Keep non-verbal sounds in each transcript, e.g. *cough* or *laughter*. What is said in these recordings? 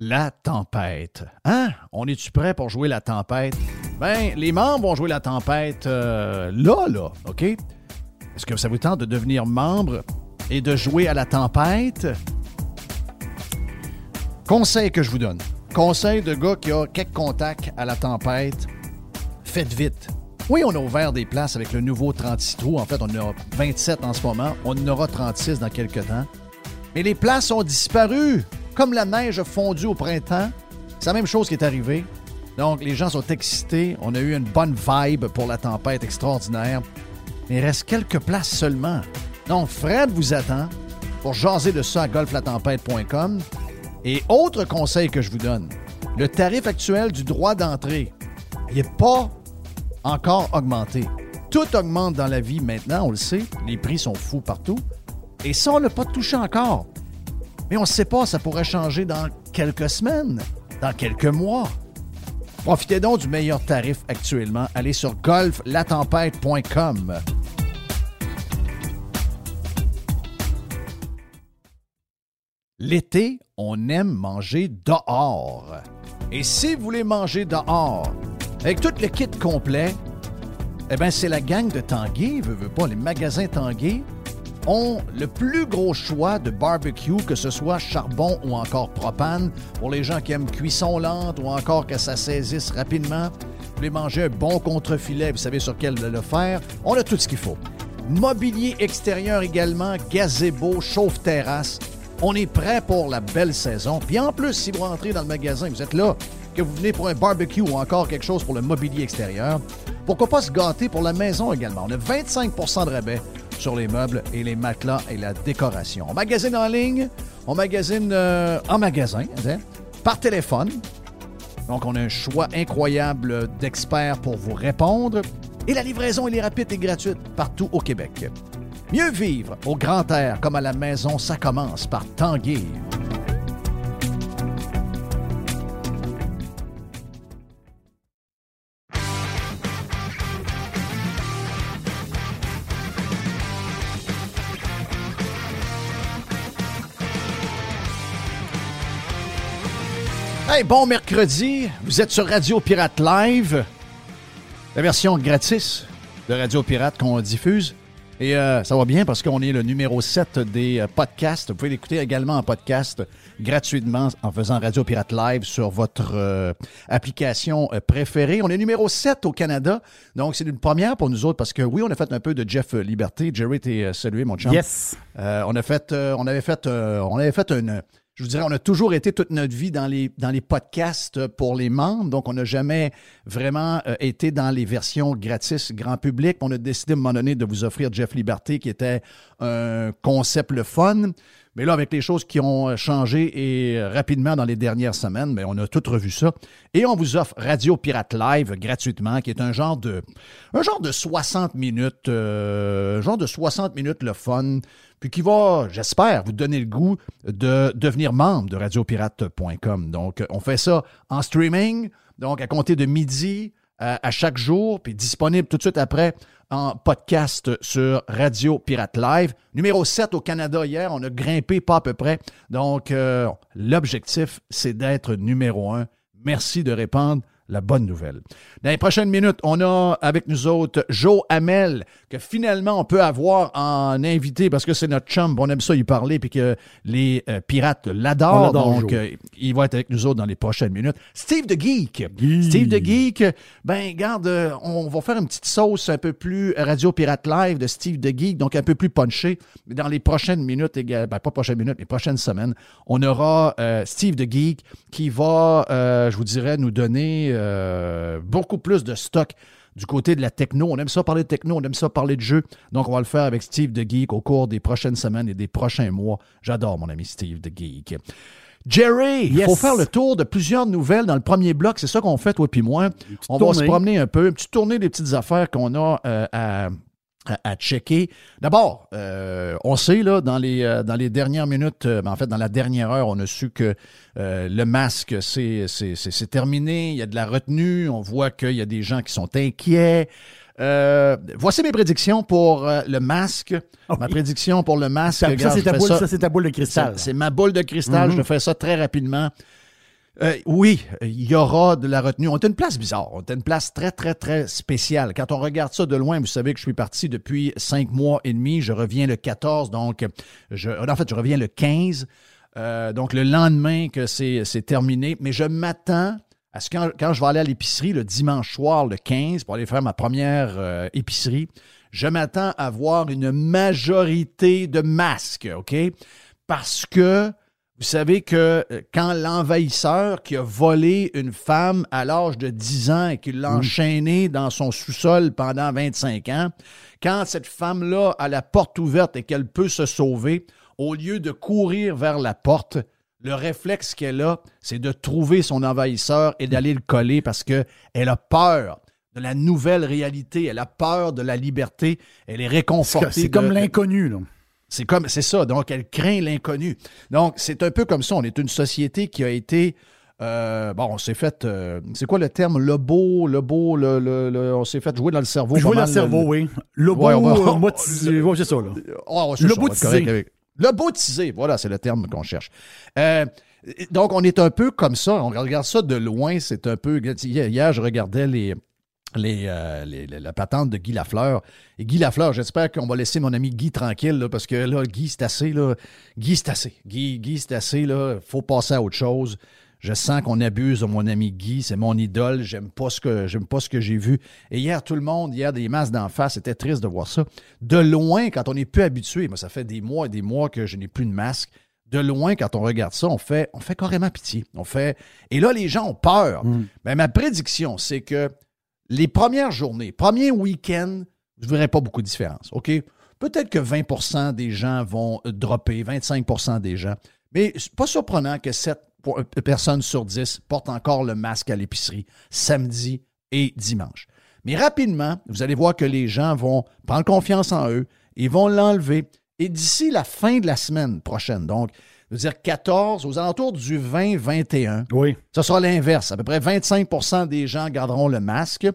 La tempête. Hein? On est-tu prêt pour jouer la tempête? Ben, les membres vont jouer la tempête euh, là, là, OK? Est-ce que ça vous tente de devenir membre et de jouer à la tempête? Conseil que je vous donne. Conseil de gars qui a quelques contacts à la tempête. Faites vite. Oui, on a ouvert des places avec le nouveau 36 trous. En fait, on en a 27 en ce moment. On en aura 36 dans quelques temps. Mais les places ont disparu. Comme la neige a fondu au printemps. C'est la même chose qui est arrivée. Donc, les gens sont excités. On a eu une bonne vibe pour la tempête extraordinaire. Mais il reste quelques places seulement. Donc, Fred vous attend pour jaser de ça à golflatempête.com. Et autre conseil que je vous donne, le tarif actuel du droit d'entrée, n'est pas encore augmenté. Tout augmente dans la vie maintenant, on le sait. Les prix sont fous partout. Et ça, on ne l'a pas touché encore. Mais on ne sait pas, ça pourrait changer dans quelques semaines, dans quelques mois. Profitez donc du meilleur tarif actuellement. Allez sur golflatempête.com. L'été, on aime manger dehors. Et si vous voulez manger dehors, avec tout le kit complet, eh bien, c'est la gang de Tanguay, veut, veut pas, les magasins Tanguay ont le plus gros choix de barbecue, que ce soit charbon ou encore propane, pour les gens qui aiment cuisson lente ou encore que ça saisisse rapidement. Vous voulez manger un bon contre-filet, vous savez sur quel le faire. On a tout ce qu'il faut. Mobilier extérieur également, gazebo, chauffe-terrasse. On est prêt pour la belle saison. Puis en plus, si vous rentrez dans le magasin, vous êtes là, que vous venez pour un barbecue ou encore quelque chose pour le mobilier extérieur, pourquoi pas se gâter pour la maison également? On a 25% de rabais sur les meubles et les matelas et la décoration. On magasine en ligne, on magasine euh, en magasin, hein, par téléphone. Donc, on a un choix incroyable d'experts pour vous répondre. Et la livraison, elle est rapide et gratuite partout au Québec. Mieux vivre au grand air comme à la maison, ça commence par Tanguy. Hey, bon mercredi, vous êtes sur Radio Pirate Live, la version gratis de Radio Pirate qu'on diffuse. Et euh, ça va bien parce qu'on est le numéro 7 des euh, podcasts. Vous pouvez l'écouter également en podcast gratuitement en faisant Radio Pirate Live sur votre euh, application préférée. On est numéro 7 au Canada. Donc, c'est une première pour nous autres parce que oui, on a fait un peu de Jeff Liberté. Jerry, t'es salué, mon chum. Yes. on a fait, on avait fait, on avait fait une je vous dirais, on a toujours été toute notre vie dans les, dans les podcasts pour les membres, donc on n'a jamais vraiment euh, été dans les versions gratis grand public. On a décidé à un moment donné de vous offrir Jeff Liberté, qui était un concept le fun. Mais là, avec les choses qui ont changé et euh, rapidement dans les dernières semaines, ben, on a tout revu ça. Et on vous offre Radio Pirate Live gratuitement, qui est un genre de, un genre de 60 minutes, euh, un genre de 60 minutes le fun, puis qui va, j'espère, vous donner le goût de devenir membre de radiopirate.com. Donc, on fait ça en streaming, donc à compter de midi euh, à chaque jour, puis disponible tout de suite après en podcast sur Radio Pirate Live. Numéro 7 au Canada hier, on a grimpé pas à peu près. Donc, euh, l'objectif, c'est d'être numéro 1. Merci de répondre la bonne nouvelle. Dans les prochaines minutes, on a avec nous autres Joe Hamel, que finalement on peut avoir en invité parce que c'est notre chum, on aime ça y parler, puis que les euh, pirates l'adorent. Donc, euh, il va être avec nous autres dans les prochaines minutes. Steve the Geek. Steve the Geek, ben, garde, euh, on va faire une petite sauce un peu plus Radio Pirate Live de Steve the Geek, donc un peu plus punché. Dans les prochaines minutes, ben, pas prochaines minutes, mais prochaines semaines, on aura Steve the Geek qui va, je vous dirais, nous donner euh, beaucoup plus de stock du côté de la techno. On aime ça parler de techno, on aime ça parler de jeux. Donc, on va le faire avec Steve the Geek au cours des prochaines semaines et des prochains mois. J'adore mon ami Steve the Geek. Jerry, il faut faire le tour de plusieurs nouvelles dans le premier bloc. C'est ça qu'on fait, toi puis moi. On va se promener un peu, une petite tournée des petites affaires qu'on a euh, à, à, checker. D'abord, euh, on sait, là, dans les, euh, dans les dernières minutes, ben, en fait, dans la dernière heure, on a su que le masque, c'est terminé. Il y a de la retenue. On voit qu'il y a des gens qui sont inquiets. voici mes prédictions pour le masque. Ah ma prédiction pour le masque. Ça, ça c'est ta, boule de cristal. C'est ma boule de cristal. Je mhm. fais ça très rapidement. Euh, oui, il y aura de la retenue. On est une place bizarre. On est une place très, très, très spéciale. Quand on regarde ça de loin, vous savez que je suis parti depuis cinq mois et demi. Je reviens le 14, donc, je, en fait, je reviens le 15. Euh, donc, le lendemain que c'est terminé. Mais je m'attends à ce que quand, je vais aller à l'épicerie le dimanche soir, le 15, pour aller faire ma première euh, épicerie, je m'attends à voir une majorité de masques, OK? Parce que vous savez que euh, quand l'envahisseur qui a volé une femme à l'âge de 10 ans et qui l'a enchaînée dans son sous-sol pendant 25 ans, quand cette femme-là a la porte ouverte et qu'elle peut se sauver, au lieu de courir vers la porte, le réflexe qu'elle a, c'est de trouver son envahisseur et d'aller le coller parce qu'elle a peur de la nouvelle réalité, elle a peur de la liberté, elle est réconfortée. C'est comme l'inconnu, là. C'est comme, c'est ça. Donc, elle craint l'inconnu. Donc, c'est un peu comme ça. On est une société qui a été, euh, bon, on s'est fait, euh, c'est quoi le terme, le beau, le beau, le, le, on s'est fait jouer dans le cerveau. Jouer dans le cerveau, oui. Le beau, *laughs* ouais, c'est ça, là. Oh, le beau Le bautisé, voilà, c'est le terme qu'on cherche. Euh, donc, on est un peu comme ça. On regarde ça de loin. C'est un peu. Hier, je regardais les, euh, les, la patente de Guy Lafleur. Et Guy Lafleur, j'espère qu'on va laisser mon ami Guy tranquille, parce que là, Guy, c'est assez. Là. Guy, c'est assez. Guy, Guy c'est assez. Il faut passer à autre chose. Je sens qu'on abuse de mon ami Guy. C'est mon idole. J'aime pas ce que j'aime pas ce que j'ai vu. Et hier, tout le monde, hier, des masques d'en face. C'était triste de voir ça. De loin, quand on n'est plus habitué, moi, ça fait des mois et des mois que je n'ai plus de masque. De loin, quand on regarde ça, on fait, on fait carrément pitié. On fait. Et là, les gens ont peur. Mais mm. ben, ma prédiction, c'est que les premières journées, premier week-end, je ne verrai pas beaucoup de différence. OK? Peut-être que 20% des gens vont dropper, 25% des gens. Mais pas surprenant que 7 euh, personnes sur 10 portent encore le masque à l'épicerie samedi et dimanche. Mais rapidement, vous allez voir que les gens vont prendre confiance en eux, ils vont l'enlever. Et d'ici la fin de la semaine prochaine, donc je veux dire 14, aux alentours du 20-21. Oui. Ce sera l'inverse. À peu près 25% des gens garderont le masque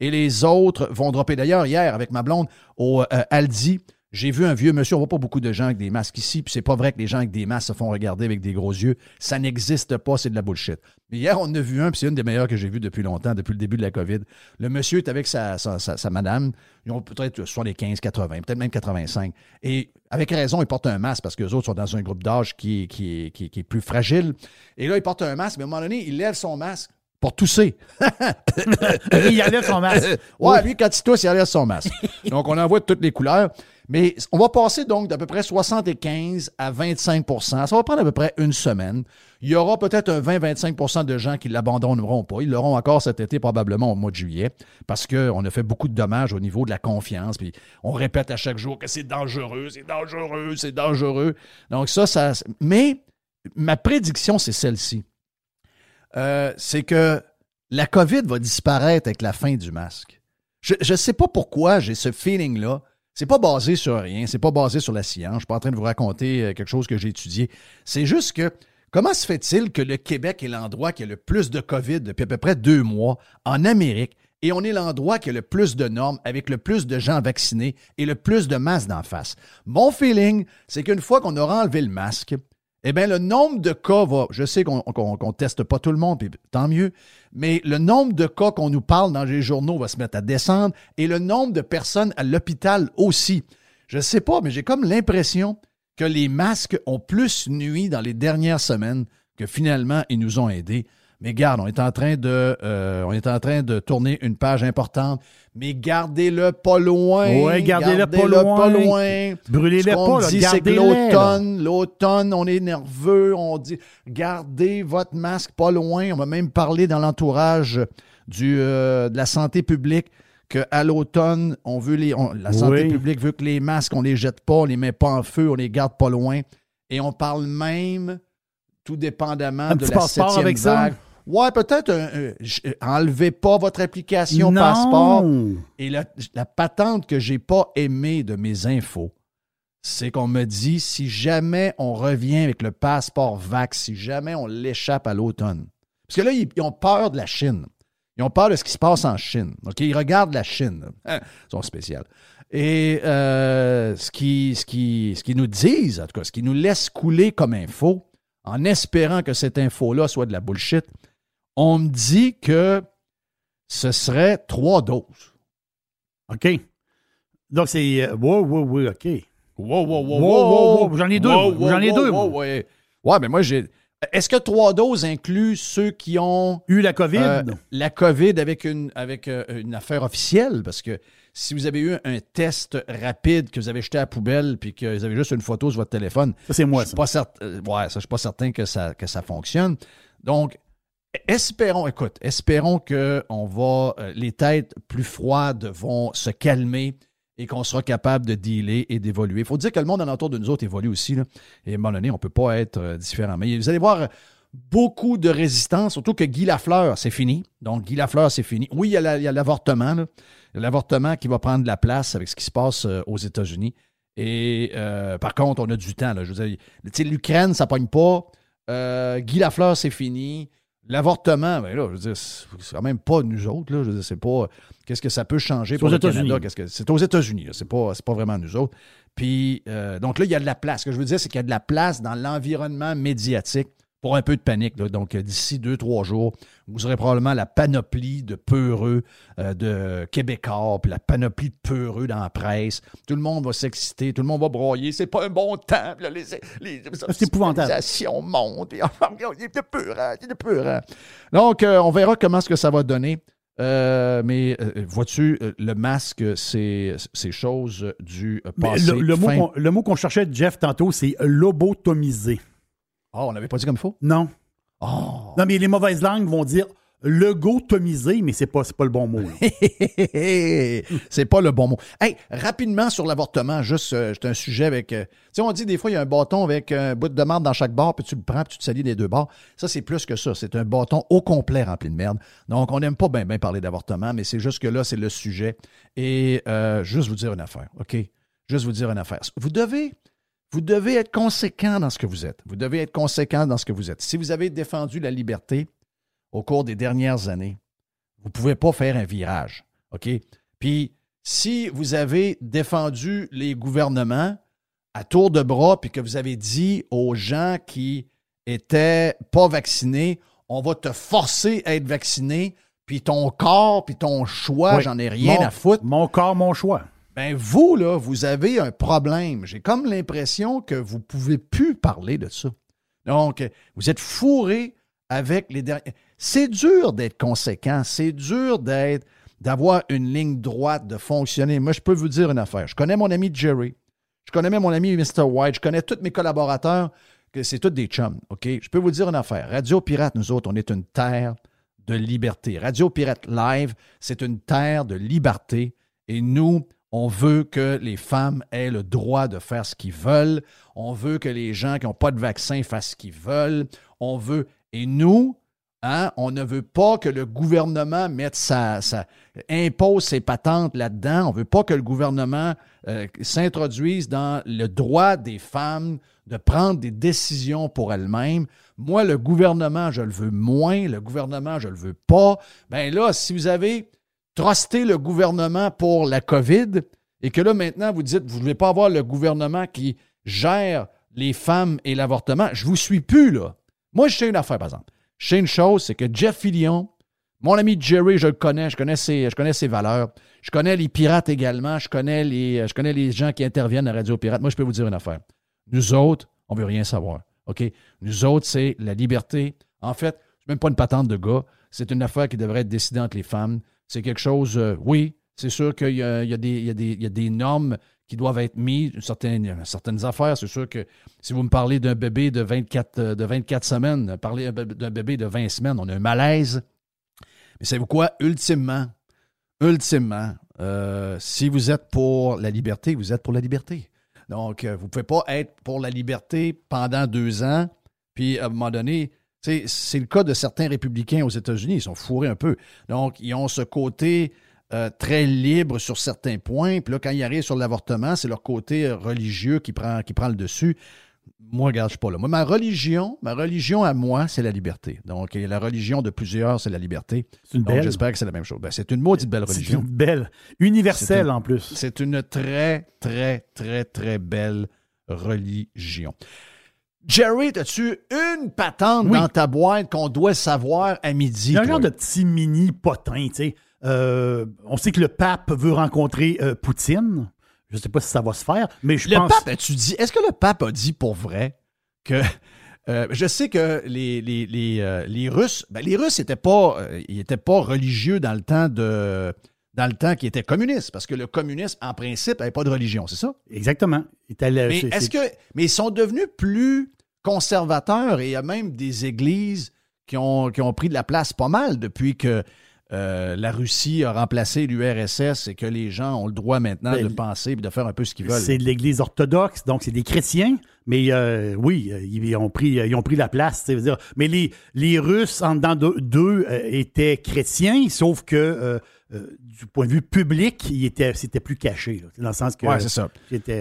et les autres vont dropper. D'ailleurs, hier, avec ma blonde, au euh, Aldi, j'ai vu un vieux monsieur, on voit pas beaucoup de gens avec des masques ici, puis c'est pas vrai que les gens avec des masques se font regarder avec des gros yeux. Ça n'existe pas, c'est de la bullshit. Mais hier, on a vu un, puis c'est une des meilleures que j'ai vues depuis longtemps, depuis le début de la COVID. Le monsieur est avec sa, sa, madame, ils ont peut-être soit les 15, 80, peut-être même 85. Et avec raison, ils portent un masque parce que les autres sont dans un groupe d'âge qui, qui, qui, qui est plus fragile. Et là, ils portent un masque, mais à un moment donné, il lève son masque pour tousser. *laughs* il enlève son masque. Ouais, lui, quand il tousse, il enlève son masque. Donc, on en voit de toutes les couleurs. Mais on va passer donc d'à peu près 75 à 25% Ça va prendre à peu près une semaine. Il y aura peut-être un 20-25% de gens qui ne l'abandonneront pas. Ils l'auront encore cet été, probablement au mois de juillet, parce qu'on a fait beaucoup de dommages au niveau de la confiance. Puis on répète à chaque jour que c'est dangereux, c'est dangereux, c'est dangereux. Donc ça, ça. Mais ma prédiction, c'est celle-ci. Euh, c'est que la COVID va disparaître avec la fin du masque. Je ne sais pas pourquoi j'ai ce feeling-là. C'est pas basé sur rien, c'est pas basé sur la science. Je suis pas en train de vous raconter euh, quelque chose que j'ai étudié. C'est juste que comment se fait-il que le Québec est l'endroit qui a le plus de COVID depuis à peu près deux mois en Amérique et on est l'endroit qui a le plus de normes avec le plus de gens vaccinés et le plus de masques d'en face? Mon feeling, c'est qu'une fois qu'on aura enlevé le masque, eh bien, le nombre de cas va. Je sais qu'on ne teste pas tout le monde, puis tant mieux, mais le nombre de cas qu'on nous parle dans les journaux va se mettre à descendre et le nombre de personnes à l'hôpital aussi. Je ne sais pas, mais j'ai comme l'impression que les masques ont plus nuit dans les dernières semaines que finalement ils nous ont aidés. Mais garde, on est en train de, euh, on est en train de tourner une page importante. Mais gardez-le pas loin. Oui, gardez-le pas, loin. Brûlez-le pas. Dit, c'est que l'automne, l'automne, on est nerveux. On dit, gardez votre masque pas loin. On va même parler dans l'entourage du, euh, de la santé publique qu'à l'automne, on veut les, la santé publique veut que les masques, on les jette pas, on les met pas en feu, on les garde pas loin. Et on parle même tout dépendamment de la septième avec vague. Ça? Ouais, peut-être enlevez pas votre application passeport. Et la, la patente que j'ai pas aimée de mes infos, c'est qu'on me dit si jamais on revient avec le passeport VAX, si jamais on l'échappe à l'automne. Parce que là, ils, ont peur de la Chine. Ils ont peur de ce qui se passe en Chine. OK? Ils regardent la Chine. Hein? Ils sont spéciaux. Et euh, ce qu'ils ce qui, ce qui nous disent, en tout cas, ce qu'ils nous laissent couler comme info, en espérant que cette info-là soit de la bullshit, on me dit que ce serait trois doses. OK. Donc, c'est. Oui, oui, oui, OK. Wow, wow, wow, wow, J'en ai deux. J'en ai deux. ouais. ouais, mais moi, j'ai. Est-ce que trois doses incluent ceux qui ont eu la COVID? Euh, la COVID avec une, avec euh, une affaire officielle? Parce que si vous avez eu un test rapide que vous avez jeté à la poubelle puis que vous avez juste une photo sur votre téléphone. Ça, c'est moi, je suis Pas certain, euh, ouais, ça, je suis pas certain que ça, que ça fonctionne. Donc, espérons, écoute, espérons que on va, les têtes plus froides vont se calmer et qu'on sera capable de dealer et d'évoluer. Il faut dire que le monde alentour de nous autres évolue aussi. Et à on ne peut pas être euh, différent. Mais vous allez voir beaucoup de résistance, surtout que Guy Lafleur, c'est fini. Donc, Guy Lafleur, c'est fini. Oui, il y a l'avortement. L'avortement qui va prendre la place avec ce qui se passe euh, aux États-Unis. Et euh, par contre, on a du temps. Là. Je l'Ukraine, ça ne pogne pas. Guy Lafleur, c'est fini. L'avortement, ben là, je veux dire, c'est quand même pas nous autres. Là. Je veux dire, c'est pas. Qu'est-ce que ça peut changer pour le Canada? Qu'est-ce que, c'est aux États-Unis. C'est pas, pas vraiment nous autres. Puis, euh, donc là, il y a de la place. Ce que je veux dire, c'est qu'il y a de la place dans l'environnement médiatique pour un peu de panique. Donc, euh, d'ici deux, trois jours, vous aurez probablement la panoplie de peureux euh, de Québécois, puis la panoplie de peureux dans la presse. Tout le monde va s'exciter, tout le monde va broyer. C'est pas un bon temps. les, les, c'est épouvantable. montent. C'est *laughs* peurant, c'est peurant. Donc, euh, on verra comment ce que ça va donner. mais vois-tu, le masque, c'est choses du passé. Le, mot qu'on cherchait, Jeff, tantôt, c'est lobotomisé. Ah, on n'avait pas dit comme il faut? Non. Oh. Non, mais les mauvaises langues vont dire logotomisé, mais c'est pas, pas le bon mot. *laughs* c'est pas le bon mot. Hey, rapidement sur l'avortement, juste, euh, un sujet avec. Euh, tu sais, on dit des fois, il y a un bâton avec un bout de merde dans chaque bord, puis tu le prends, puis tu te salis des deux bords. Ça, c'est plus que ça. C'est un bâton au complet rempli de merde. Donc, on n'aime pas bien bien parler d'avortement, mais c'est juste que là, c'est le sujet. Et euh, juste vous dire une affaire, OK? Juste vous dire une affaire. Vous devez vous devez être conséquent dans ce que vous êtes. Vous devez être conséquent dans ce que vous êtes. Si vous avez défendu la liberté au cours des dernières années, vous ne pouvez pas faire un virage. OK? Puis, si vous avez défendu les gouvernements à tour de bras, puis que vous avez dit aux gens qui étaient pas vaccinés, on va te forcer à être vacciné, puis ton corps, puis ton choix, j'en ai rien à foutre. Mon corps, mon choix. Ben vous, là, vous avez un problème. J'ai comme l'impression que vous ne pouvez plus parler de ça. Donc, vous êtes fourré avec les derniers. C'est dur d'être conséquent. C'est dur d'être, d'avoir une ligne droite, de fonctionner. Moi, je peux vous dire une affaire. Je connais mon ami Jerry. Je connais même mon ami Mr. White. Je connais tous mes collaborateurs, que c'est tous des chums. OK? Je peux vous dire une affaire. Radio Pirate, nous autres, on est une terre de liberté. Radio Pirate Live, c'est une terre de liberté. Et nous, on veut que les femmes aient le droit de faire ce qu'ils veulent. On veut que les gens qui n'ont pas de vaccin fassent ce qu'ils veulent. On veut. Et nous, hein, on ne veut pas que le gouvernement mette sa, impose ses patentes là-dedans. On ne veut pas que le gouvernement euh, s'introduise dans le droit des femmes de prendre des décisions pour elles-mêmes. Moi, le gouvernement, je le veux moins. Le gouvernement, je le veux pas. Ben là, si vous avez truster le gouvernement pour la COVID et que là, maintenant, vous dites, vous ne voulez pas avoir le gouvernement qui gère les femmes et l'avortement, je ne vous suis plus, là. Moi, je sais une affaire, par exemple. Je sais une chose, c'est que Jeff Fillion, mon ami Jerry, je le connais, je connais ses, je connais ses valeurs. Je connais les pirates également, je connais, les, je connais les gens qui interviennent à Radio Pirate. Moi, je peux vous dire une affaire. Nous autres, on ne veut rien savoir. OK? Nous autres, c'est la liberté. En fait, c'est même pas une patente de gars. C'est une affaire qui devrait être décidée entre les femmes. C'est quelque chose, euh, oui, c'est sûr qu'il y, a, des normes qui doivent être mises, certaines, affaires. C'est sûr que si vous me parlez d'un bébé de 24, euh, de 24 semaines, parler d'un bébé de 20 semaines, on a un malaise. Mais savez-vous quoi? Ultimement, ultimement, euh, si vous êtes pour la liberté, vous êtes pour la liberté. Donc, vous ne pouvez pas être pour la liberté pendant deux ans, Puis à un moment donné, c'est le cas de certains républicains aux États-Unis. Ils sont fourrés un peu. Donc, ils ont ce côté euh, très libre sur certains points. Puis là, quand ils arrivent sur l'avortement, c'est leur côté euh, religieux qui prend, qui prend le dessus. Moi, regarde, je suis pas là. Moi, ma religion, ma religion à moi, c'est la liberté. Donc, la religion de plusieurs, c'est la liberté. C'est une belle. J'espère que c'est la même chose. Ben, c'est une maudite belle religion. C'est une belle. Universelle, en plus. C'est une très, très, très, très belle religion. Jerry, as-tu une patente dans ta boîte qu'on doit savoir à midi? Il y a un genre de petit mini potin, tu sais. Euh, on sait que le pape veut rencontrer euh, Poutine. Je ne sais pas si ça va se faire, mais je le pense... Le pape, tu dis, est-ce que le pape a dit pour vrai que... Euh, je sais que les, les, les, les Russes, ben, les Russes n'étaient pas, ils pas religieux dans le temps de, dans le temps qui était communiste, parce que le communisme, en principe, n'avait pas de religion, c'est ça? Exactement. mais est-ce que. Mais ils sont devenus plus conservateurs et il y a même des églises qui ont, qui ont pris de la place pas mal depuis que euh, la Russie a remplacé l'URSS et que les gens ont le droit maintenant ben, de penser et de faire un peu ce qu'ils veulent. C'est l'Église orthodoxe, donc c'est des chrétiens, mais euh, oui, ils ont pris, ils ont pris la place. Dire. Mais les, les Russes, en dedans d'eux, euh, étaient chrétiens, sauf que du point de vue public, il était, c'était plus caché. dans le sens que. Oui, c'est ça.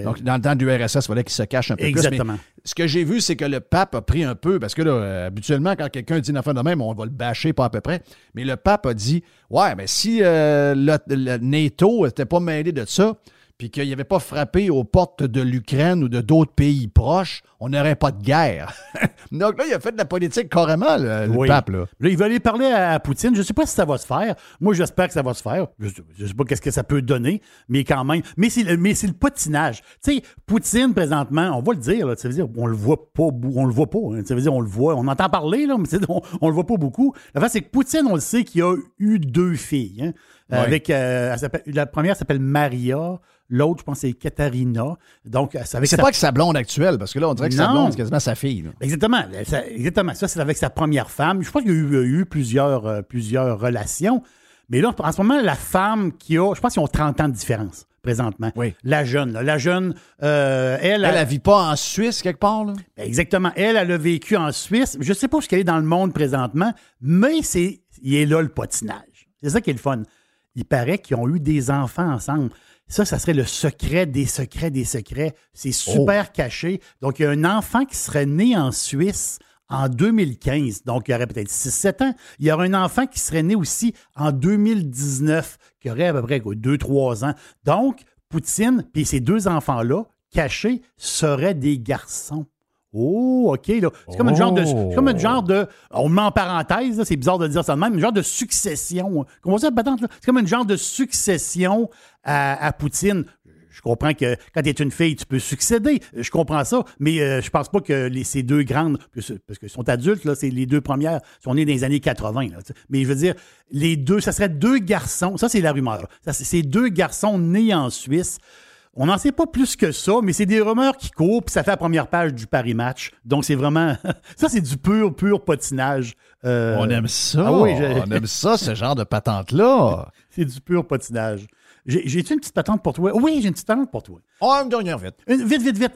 Donc, dans le temps du RSS, il fallait qu'il se cache un peu Exactement. ce que j'ai vu, c'est que le pape a pris un peu, parce que là, habituellement, quand quelqu'un dit une affaire de même, on va le bâcher pas à peu près. Mais le pape a dit Ouais, mais si le, le, NATO n'était pas mêlé de ça, puis qu'il avait pas frappé aux portes de l'Ukraine ou de d'autres pays proches, on n'aurait pas de guerre. *laughs* Donc là, il a fait de la politique carrément, le, pape. Là. il va aller parler à, Poutine. Je ne sais pas si ça va se faire. Moi, j'espère que ça va se faire. Je ne sais pas qu'est-ce que ça peut donner, mais quand même. Mais c'est le, mais c'est le patinage. Tu sais, Poutine, présentement, on va le dire, là, ça veut dire on le voit pas, on le voit pas. Hein. ça veut dire on le voit, on entend parler, là, mais on, on le voit pas beaucoup. La fait, c'est que Poutine, on le sait qu'il a eu deux filles. Hein. Avec, euh, la première s'appelle Maria. L'autre, je pense, c'est Katharina. Donc, c'est sa... pas que sa blonde actuelle, parce que là, on dirait sa blonde, quasiment sa fille. Exactement. Ça, exactement. Ça, c'est avec sa première femme. Je pense qu'il y a eu, plusieurs, euh, plusieurs relations. Mais là, en ce moment, la femme qui a, je pense qu'ils ont 30 ans de différence présentement. Oui. La jeune. La jeune, euh, elle... Elle, ne vit pas en Suisse quelque part? Là? Ben, exactement. Elle, elle a vécu en Suisse. Je ne sais pas ce qu'elle est dans le monde présentement, mais c'est, il est là le patinage. C'est ça qui est le fun. Il paraît qu'ils ont eu des enfants ensemble. Ça, ça serait le secret des secrets des secrets. C'est super oh. caché. Donc, il y a un enfant qui serait né en Suisse en 2015, donc il aurait peut-être 6-7 ans. Il y aurait un enfant qui serait né aussi en 2019, qui aurait à peu près 2-3 ans. Donc, Poutine, puis ces deux enfants-là, cachés, seraient des garçons. Oh, OK. C'est comme, un genre de, comme un genre de. On met en parenthèse, c'est bizarre de dire ça de même, un genre de succession. Comment ça, patente, là? C'est comme un genre de succession à, Poutine. Je comprends que quand tu es une fille, tu peux succéder. Je comprends ça, mais euh, je pense pas que les, ces deux grandes, parce qu'elles sont adultes, là, c'est les deux premières, sont nées dans les années 80. mais je veux dire, les deux, ça serait deux garçons. Ça, c'est la rumeur. Ça, c'est deux garçons nés en Suisse. On n'en sait pas plus que ça, mais c'est des rumeurs qui courent, puis ça fait la première page du Paris Match. Donc, c'est vraiment. *laughs* ça, c'est du pur, pur patinage. Euh, on aime ça. Ah oui, on aime ça, ce genre de patente-là. *laughs* c'est du pur patinage. J'ai-tu une petite patente pour toi? Oui, j'ai une petite patente pour toi. Oh, une dernière, vite. vite, vite, vite.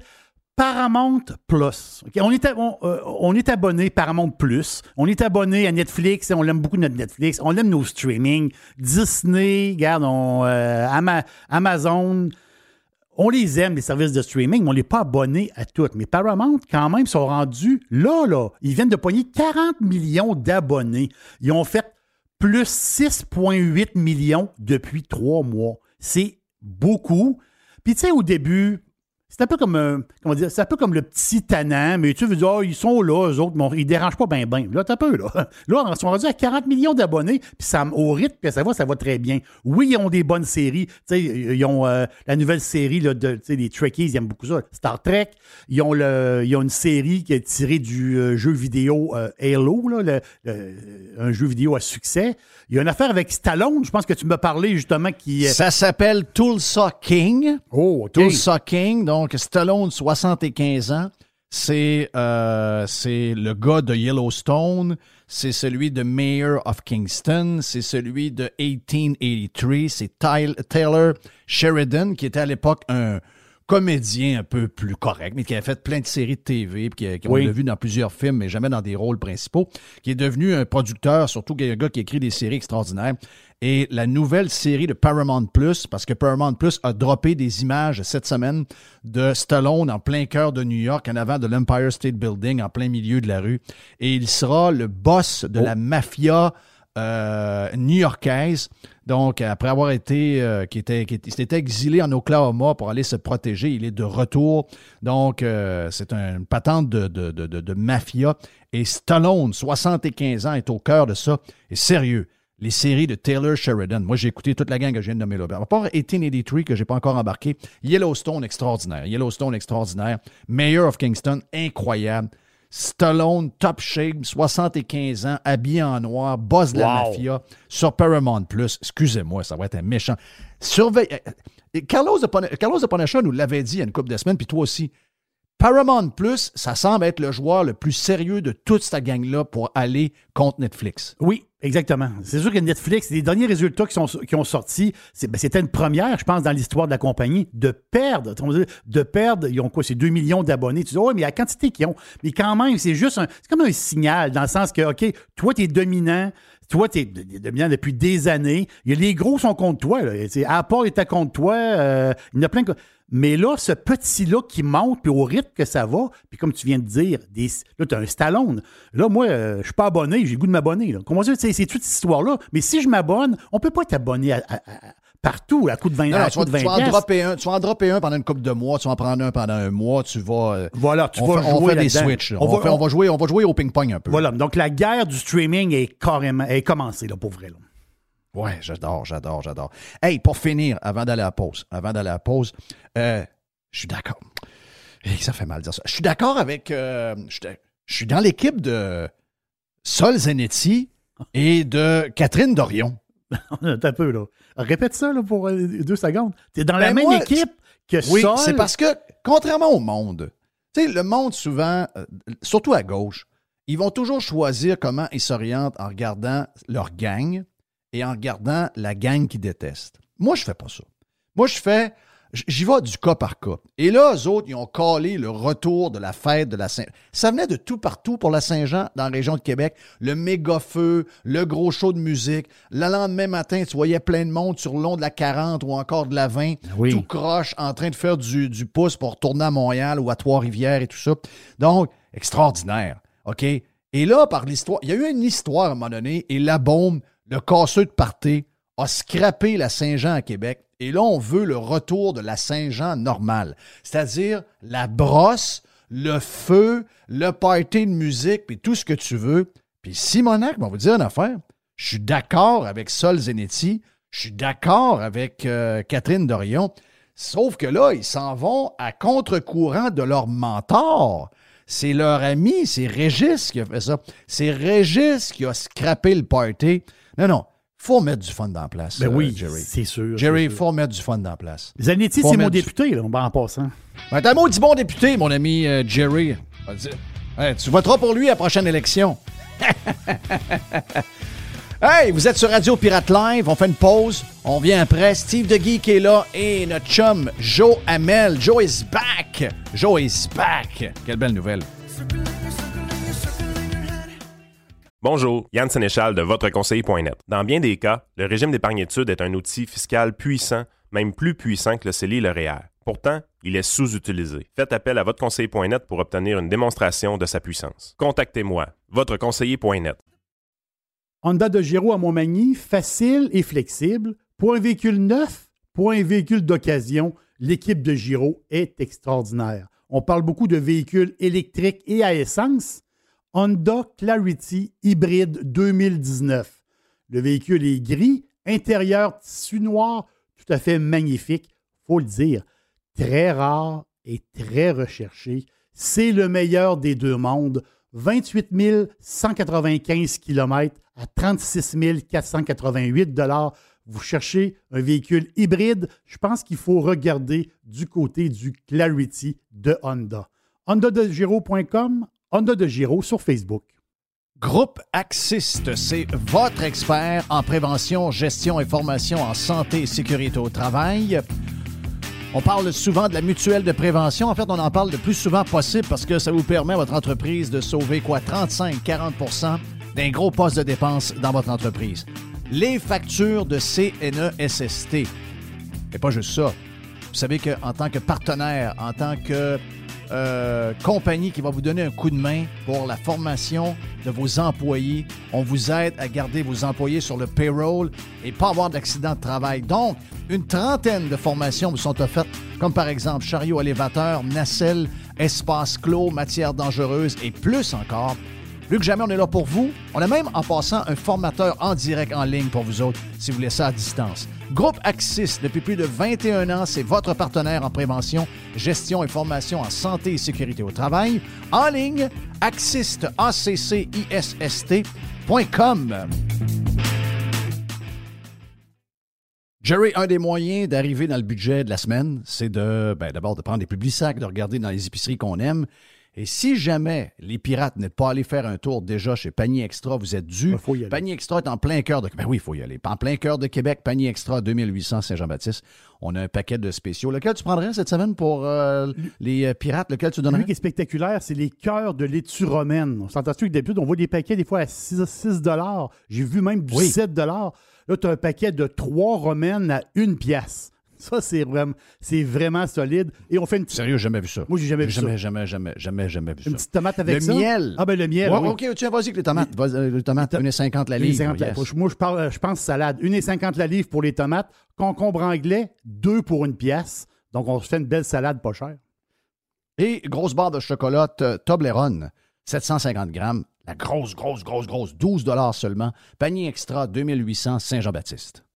Paramount Plus. On, est, euh, on, est abonné Paramount Plus. On est abonné à Netflix. On aime beaucoup notre Netflix. On aime nos streaming. Disney, regarde, euh, Amazon. On les aime, les services de streaming, mais on n'est pas abonné à toutes. Mais Paramount, quand même, sont rendus là, là. Ils viennent de poigner 40 millions d'abonnés. Ils ont fait plus 6,8 millions depuis trois mois. C'est beaucoup. Puis, tu sais, au début, c'est un peu comme un, comment dire, c'est un peu comme le petit tannant, mais tu veux dire, oh, ils sont là, eux autres, mais ils dérangent pas bien, bien. Là, t'as peu, là. *laughs* Là, ils sont rendus à 40 millions d'abonnés, puis ça, au rythme que ça va, ça va très bien. Oui, ils ont des bonnes séries. Tu sais, ils ont euh, la nouvelle série, là, de, tu sais, les Trekkies, ils aiment beaucoup ça. Star Trek. Ils ont le, ils ont une série qui est tirée du euh, jeu vidéo euh, Halo, là, un jeu vidéo à succès. Il y a une affaire avec Stallone, je pense que tu m'as parlé, justement, qui... Ça s'appelle Tulsa King. Oh, Tulsa King, donc donc, Stallone, 75 ans, c'est euh, le gars de Yellowstone, c'est celui de Mayor of Kingston, c'est celui de 1883, c'est Taylor Sheridan, qui était à l'époque un comédien un peu plus correct, mais qui a fait plein de séries de TV, puis qui, a, vu dans plusieurs films, mais jamais dans des rôles principaux, qui est devenu un producteur, surtout un gars qui écrit des séries extraordinaires. Et la nouvelle série de Paramount Plus, parce que Paramount Plus a droppé des images cette semaine de Stallone en plein cœur de New York, en avant de l'Empire State Building, en plein milieu de la rue. Et il sera le boss de la oh. mafia euh, new-yorkaise. Donc, après avoir été, euh, qui était, qui s'était exilé en Oklahoma pour aller se protéger, il est de retour. Donc, euh, c'est une patente de, de, de, de, mafia. Et Stallone, 75 ans, est au cœur de ça. Et sérieux, les séries de Taylor Sheridan. Moi, j'ai écouté toute la gang que je viens de nommer là. À part 1883 que j'ai pas encore embarqué. Yellowstone, extraordinaire. Yellowstone, extraordinaire. Mayor of Kingston, incroyable. Stallone, top shape, 75 ans, habillé en noir, boss de la mafia, sur Paramount Plus. Excusez-moi, ça va être un méchant. Surveille. Euh, Carlos de, Panacha nous l'avait dit il y a une couple de semaines, puis toi aussi. Paramount Plus, ça semble être le joueur le plus sérieux de toute cette gang-là pour aller contre Netflix. Oui, exactement. C'est sûr que Netflix, les derniers résultats qui, sont, ont sorti, ben, c'était une première, je pense, dans l'histoire de la compagnie, de perdre. De perdre, ils ont quoi? C'est 2 millions d'abonnés. Tu dis, oh, mais la quantité qu'ils ont. Mais quand même, c'est juste un, comme un signal, dans le sens que, OK, toi, tu es dominant, toi, tu es dominant depuis des années. Les gros sont contre toi. Là. Apple était contre toi. Euh, il y en a plein de... Mais là, ce petit-là qui monte, puis au rythme que ça va, puis comme tu viens de dire, des, là, tu as un Stallone. Là, moi, euh, je suis pas abonné, j'ai le goût de m'abonner. Comment dire, c'est toute cette histoire-là? Mais si je m'abonne, on peut pas être abonné partout à coup de 20 non, tu, vas, en dropper un, tu vas en dropper un pendant une couple de mois, tu vas en prendre un pendant un mois, tu vas. Euh, voilà, tu on vas fait, jouer on fait des switches. On, va, on, va, jouer, on va jouer au ping-pong un peu. Voilà, donc la guerre du streaming est carrément est commencée, là, pour vrai. Là. Ouais, j'adore, j'adore, j'adore. Hey, pour finir, avant d'aller à la pause, avant d'aller à la pause, euh, je suis d'accord. ça fait mal de dire ça. Je suis d'accord avec. Euh, je, suis dans l'équipe de Sol Zanetti et de Catherine Dorion. *laughs* un peu, là. Répète ça là, pour euh, deux secondes. Tu es dans la ben, même équipe que oui, c'est parce que, contrairement au monde, tu sais, le monde, souvent, euh, surtout à gauche, ils vont toujours choisir comment ils s'orientent en regardant leur gang et en regardant la gang qu'ils détestent. Moi, je fais pas ça. Moi, je fais J'y vais du cas par cas. Et là, eux autres, ils ont collé le retour de la fête de la Saint-Jean. Ça venait de tout partout pour la Saint-Jean dans la région de Québec. Le méga feu, le gros show de musique. Le lendemain matin, tu voyais plein de monde sur le long de la 40 ou encore de la 20, ah tout croche, en train de faire du, du pouce pour retourner à Montréal ou à Trois-Rivières et tout ça. Donc, extraordinaire. OK? Et là, par l'histoire, il y a eu une histoire à un moment donné, et la bombe, le casseux de parté, a scrappé la Saint-Jean à Québec et là, on veut le retour de la Saint-Jean normale, c'est-à-dire la brosse, le feu, le party de musique, puis tout ce que tu veux. Puis Simonac va vous dire une affaire. Je suis d'accord avec Sol Zenetti, je suis d'accord avec euh, Catherine Dorion, sauf que là, ils s'en vont à contre-courant de leur mentor. C'est leur ami, c'est Régis qui a fait ça. C'est Régis qui a scrappé le party. Non, non faut mettre du fun dans la place. Ben oui, euh, Jerry. C'est sûr. Jerry, il faut mettre du fun dans la place. Zanetti, c'est mon député, là, en passant. Ben, t'as un maudit bon député, mon ami euh, Jerry. tu voteras pour lui à la prochaine élection. *laughs* hey, vous êtes sur Radio Pirate Live. On fait une pause. On vient après. Steve DeGee qui est là et notre chum Joe Hamel. Joe is back. Joe is back. Quelle belle nouvelle. Bonjour, Yann Sénéchal de votreconseiller.net. Dans bien des cas, le régime d'épargne-études est un outil fiscal puissant, même plus puissant que le CELI et le REER. Pourtant, il est sous-utilisé. Faites appel à votreconseiller.net pour obtenir une démonstration de sa puissance. Contactez-moi, votreconseiller.net. Honda de Giro à Montmagny, facile et flexible. Pour un véhicule neuf, pour un véhicule d'occasion, l'équipe de Giro est extraordinaire. On parle beaucoup de véhicules électriques et à essence. Honda Clarity Hybride 2019. Le véhicule est gris, intérieur tissu noir, tout à fait magnifique, faut le dire. Très rare et très recherché. C'est le meilleur des deux mondes. 28 195 km à 36 488 Vous cherchez un véhicule hybride, je pense qu'il faut regarder du côté du Clarity de Honda. HondaDeGiro.com, Honda de Giro sur Facebook. Groupe Axiste, c'est votre expert en prévention, gestion et formation en santé et sécurité au travail. On parle souvent de la mutuelle de prévention. En fait, on en parle le plus souvent possible parce que ça vous permet à votre entreprise de sauver quoi? 35-40% d'un gros poste de dépense dans votre entreprise. Les factures de CNESST. Et pas juste ça. Vous savez qu'en tant que partenaire, en tant que euh, compagnie qui va vous donner un coup de main pour la formation de vos employés. On vous aide à garder vos employés sur le payroll et pas avoir d'accident de travail. Donc, une trentaine de formations vous sont offertes, comme par exemple chariot élévateur, nacelle, espace clos, matière dangereuse et plus encore. Plus que jamais, on est là pour vous. On a même, en passant, un formateur en direct en ligne pour vous autres, si vous voulez ça à distance. Groupe Axis, depuis plus de 21 ans, c'est votre partenaire en prévention, gestion et formation en santé et sécurité au travail. En ligne, axist, Jerry, un des moyens d'arriver dans le budget de la semaine, c'est de, ben, d'abord de prendre des publics sacs, de regarder dans les épiceries qu'on aime, et si jamais les pirates n'êtes pas allés faire un tour déjà chez Panier Extra, vous êtes dû. Panier Extra est en plein cœur de Ben oui, il faut y aller. En plein cœur de Québec, Panier Extra 2800 Saint-Jean-Baptiste. On a un paquet de spéciaux. Lequel tu prendrais cette semaine pour euh, les euh, pirates? Lequel tu donnerais? Qui est spectaculaire, c'est les cœurs de l'étue romaine. On s'entend que d'habitude, on voit des paquets des fois à 6, 6 J'ai vu même du 7 Là, tu as un paquet de 3 romaines à 1 pièce. Ça, c'est vraiment, c'est vraiment solide. Et on fait une petite... Sérieux, jamais vu ça. Moi, j'ai jamais vu jamais, ça. Jamais, jamais, jamais, jamais vu ça. Une petite tomate avec le ça? Le miel. Ah, ben le miel. Ouais, OK, tiens, vas-y avec les tomates. Vas les tomates, 1,50 la livre. Moi, je, parle, je pense salade. 1,50 la livre pour les tomates. Concombre anglais, 2 pour une pièce. Donc, on se fait une belle salade pas chère. Et grosse barre de chocolat Toblerone, 750 grammes. La grosse, grosse, grosse, grosse, 12 seulement. Panier extra, 2800 Saint-Jean-Baptiste.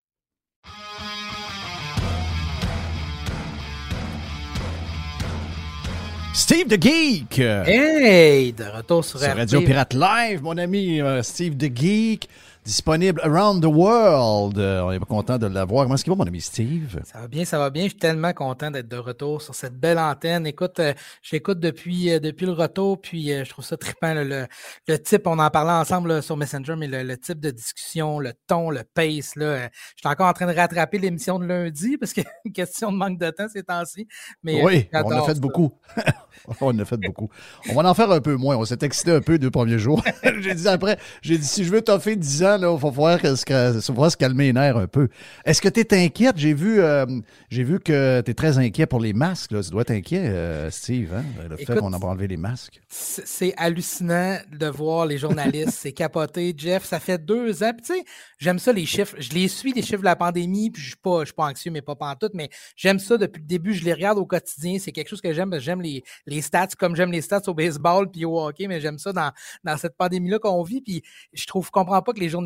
Steve the Geek! Hey! De retour sur, sur Radio Pirate Live, mon ami euh, Steve the Geek disponible around the world. Euh, on est content de l'avoir. Comment est-ce qu'il va, mon ami Steve? Ça va bien, ça va bien. Je suis tellement content d'être de retour sur cette belle antenne. Écoute, euh, j'écoute depuis, euh, depuis le retour, puis je trouve ça trippant. Le, le, type, on en parlait ensemble sur Messenger, mais le, type de discussion, le ton, le pace, là. je suis encore en train de rattraper l'émission de lundi *laughs* parce que question de manque de temps ces temps-ci. Mais oui, on a fait beaucoup. *laughs* on a fait beaucoup. On va en faire un peu moins. On s'est excité un peu deux premiers jours. *laughs* j'ai dit après, j'ai dit si je veux toffer 10 ans, il va falloir, se calmer les nerfs un peu. Est-ce que tu es inquiète? J'ai vu, euh, j'ai vu que tu es très inquiet pour les masques. Là. Tu dois être inquiet, euh, Steve, hein? le fait qu'on a enlevé les masques. C'est hallucinant de voir les journalistes. c'est capoté. Jeff, ça fait deux ans. tu sais, j'aime ça, les chiffres. Je les suis, les chiffres de la pandémie, puis je ne suis, pas anxieux, mais pas pantoute, mais j'aime ça depuis le début. Je les regarde au quotidien. C'est quelque chose que j'aime. J'aime les, les stats comme j'aime les stats au baseball puis au hockey, mais j'aime ça dans, dans cette pandémie-là qu'on vit. Puis je trouve, je comprends pas que les journalistes,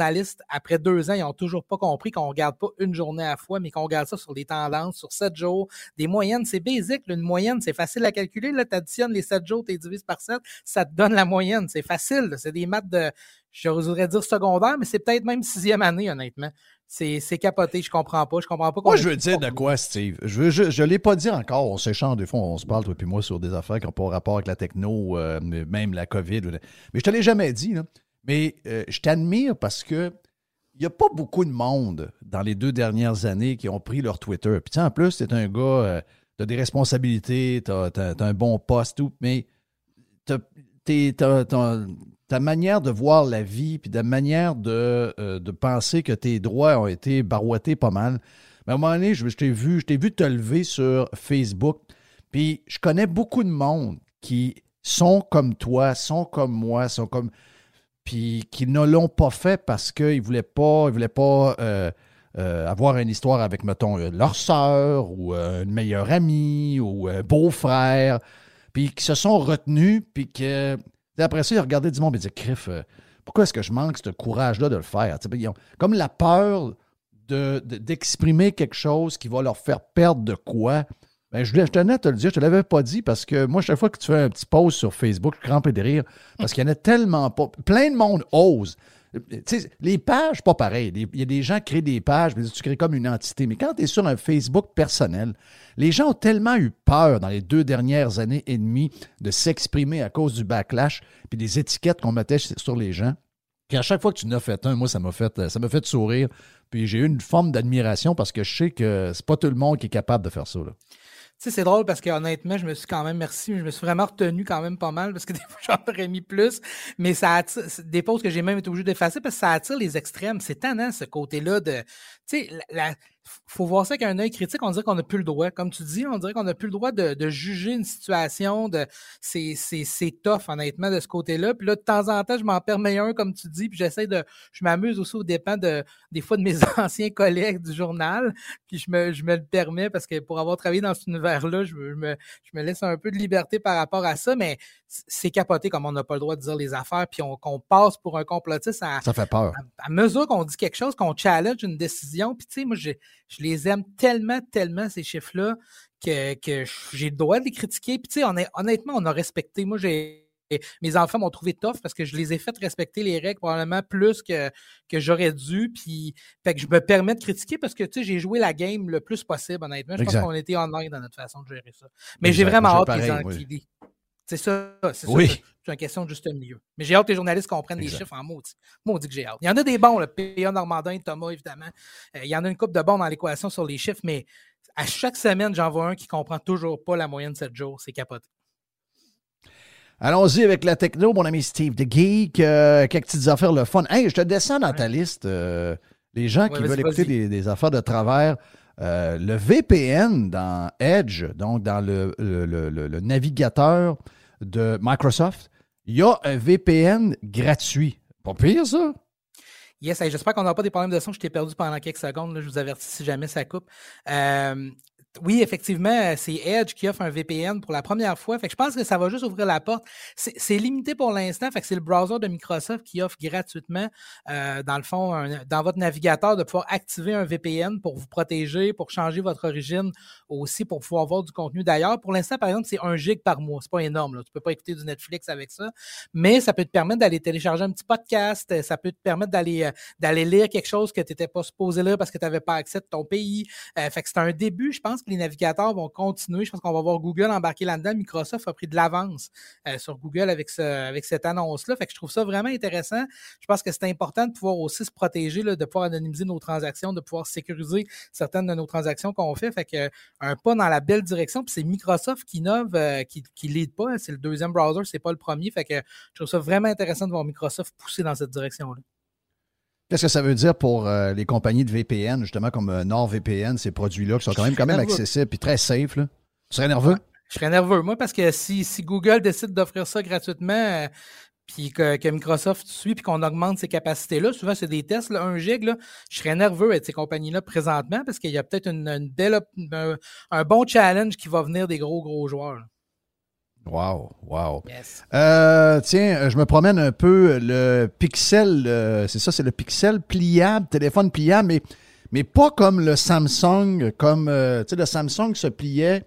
après deux ans, ils ont toujours pas compris qu'on regarde pas une journée à la fois, mais qu'on regarde ça sur des tendances, sur sept jours. Des moyennes, c'est basique. une moyenne, c'est facile à calculer. Là, tu additionnes les sept jours, tu divises par sept, ça te donne la moyenne. C'est facile. C'est des maths de, je voudrais dire secondaire, mais c'est peut-être même sixième année, honnêtement. C'est capoté, je comprends pas. Je comprends pas. Moi, je veux dire de quoi, Steve? Je ne je, l'ai pas dit encore. On s'échange, des fois, on se parle, toi et moi, sur des affaires qui n'ont pas rapport avec la techno, euh, même la COVID. Mais je te l'ai jamais dit. Là. Mais euh, je t'admire parce que il n'y a pas beaucoup de monde dans les deux dernières années qui ont pris leur Twitter. Puis en plus, es un gars, euh, tu as des responsabilités, tu as, un bon poste, tout, mais ta manière de voir la vie, puis ta manière de, euh, de, penser que tes droits ont été barouettés pas mal. Mais à un moment donné, je, t'ai vu, vu te lever sur Facebook, puis je connais beaucoup de monde qui sont comme toi, sont comme moi, sont comme puis qui ne l'ont pas fait parce qu'ils ne voulaient pas, ils voulaient euh, euh, avoir une histoire avec, mettons, euh, leur sœur ou une meilleure amie ou un beau-frère, puis qui se sont retenus, puis que après ça, ils regardaient du monde et disaient, Criff, pourquoi est-ce que je manque ce courage-là de le faire? Ils ont comme la peur d'exprimer de, quelque chose qui va leur faire perdre de quoi. Ben, je, je tenais à te le dire, je te l'avais pas dit parce que moi, chaque fois que tu fais un petit post sur Facebook, je crampais de rire parce qu'il y en a tellement pas. Plein de monde ose. les pages, pas pareil. Il y a des gens qui créent des pages, mais tu crées comme une entité. Mais quand tu es sur un Facebook personnel, les gens ont tellement eu peur dans les deux dernières années et demie de s'exprimer à cause du backlash puis des étiquettes qu'on mettait sur les gens qu'à chaque fois que tu en as fait un, moi, ça m'a fait, ça m'a fait sourire. Puis j'ai eu une forme d'admiration parce que je sais que c'est pas tout le monde qui est capable de faire ça. Là. Sais, c'est drôle parce que honnêtement, je me suis quand même, merci, je me suis vraiment retenu quand même pas mal parce que *laughs* des fois, j'en aurais mis plus. Mais ça attire, des pauses que j'ai même été obligé d'effacer parce que ça attire les extrêmes. C'est tannant, ce côté-là de, tu sais, la, faut voir ça avec un œil critique. On dirait qu'on n'a plus le droit. Comme tu dis, on dirait qu'on n'a plus le droit de, juger une situation. de C'est tough, honnêtement, de ce côté-là. Puis là, de temps en temps, je m'en permets un, comme tu dis, puis j'essaie de. Je m'amuse aussi au dépens de, des fois de mes *laughs* anciens collègues du journal. Puis je me, je me le permets parce que pour avoir travaillé dans cet univers-là, je, me, je me laisse un peu de liberté par rapport à ça. Mais c'est capoté comme on n'a pas le droit de dire les affaires, puis qu'on passe pour un complotiste. À, ça fait peur. À, mesure qu'on dit quelque chose, qu'on challenge une décision. Puis tu sais, moi, j'ai je les aime tellement, tellement, ces chiffres-là, que, j'ai le droit de les critiquer. Puis, tu sais, honnêtement, on a respecté. Moi, j'ai. Mes enfants m'ont trouvé tough parce que je les ai fait respecter les règles probablement plus que, que j'aurais dû. Puis, fait que je me permets de critiquer parce que tu sais, j'ai joué la game le plus possible, honnêtement. Je pense qu'on était en dans notre façon de gérer ça. Mais j'ai vraiment hâte qu'ils oui. C'est ça, c'est oui. ça. C'est une question de juste milieu. Mais j'ai hâte que les journalistes comprennent les chiffres en maudit. Maudit que j'ai hâte. Il y en a des bons, le PA Normandin, Thomas, évidemment. Euh, il y en a une coupe de bons dans l'équation sur les chiffres, mais à chaque semaine, j'en vois un qui ne comprend toujours pas la moyenne de 7 jours. C'est capoté. Allons-y avec la techno, mon ami Steve The Geek. Euh, quelques petites affaires le fun. Hey, je te descends dans ta liste. Euh, les gens qui veulent écouter des, affaires de travers. Le VPN dans Edge, donc dans le, navigateur de Microsoft, il y a un VPN gratuit. Pas pire, ça? Yes, j'espère qu'on n'aura pas des problèmes de son. Je t'ai perdu pendant quelques secondes. je vous avertis si jamais ça coupe. Euh, oui, effectivement, c'est Edge qui offre un VPN pour la première fois. Fait que je pense que ça va juste ouvrir la porte. C'est limité pour l'instant. Fait que c'est le browser de Microsoft qui offre gratuitement, euh, dans le fond, dans votre navigateur, de pouvoir activer un VPN pour vous protéger, pour changer votre origine aussi, pour pouvoir voir du contenu d'ailleurs. Pour l'instant, par exemple, c'est un gig par mois. C'est pas énorme. Tu peux pas écouter du Netflix avec ça. Mais ça peut te permettre d'aller télécharger un petit podcast. Ça peut te permettre d'aller euh, d'aller lire quelque chose que tu n'étais pas supposé lire parce que tu n'avais pas accès de ton pays. Euh, fait que c'est un début, je pense les navigateurs vont continuer. Je pense qu'on va voir Google embarquer là-dedans. Microsoft a pris de l'avance euh, sur Google avec, ce, avec cette annonce-là. Fait que je trouve ça vraiment intéressant. Je pense que c'est important de pouvoir aussi se protéger, de pouvoir anonymiser nos transactions, de pouvoir sécuriser certaines de nos transactions qu'on fait. Fait que un pas dans la belle direction. Puis c'est Microsoft qui innove, euh, qui lead pas. C'est le deuxième browser, c'est pas le premier. Fait que je trouve ça vraiment intéressant de voir Microsoft pousser dans cette direction-là. Qu'est-ce que ça veut dire pour euh, les compagnies de VPN, justement comme euh, NordVPN, ces produits-là qui sont quand même, quand même accessibles et très safe? Là? Tu serais nerveux? je serais nerveux, moi, parce que si, si Google décide d'offrir ça gratuitement, euh, puis que, Microsoft suit, puis qu'on augmente ces capacités-là, souvent c'est des tests, là, 1 gig, là, je serais nerveux avec ces compagnies-là présentement parce qu'il y a peut-être une, belle, un, bon challenge qui va venir des gros, gros joueurs. Wow, wow. Euh, tiens, euh, je me promène un peu le Pixel, euh, c'est ça, c'est le Pixel pliable, téléphone pliable, mais, mais pas comme le Samsung, comme, tu sais, le Samsung se pliait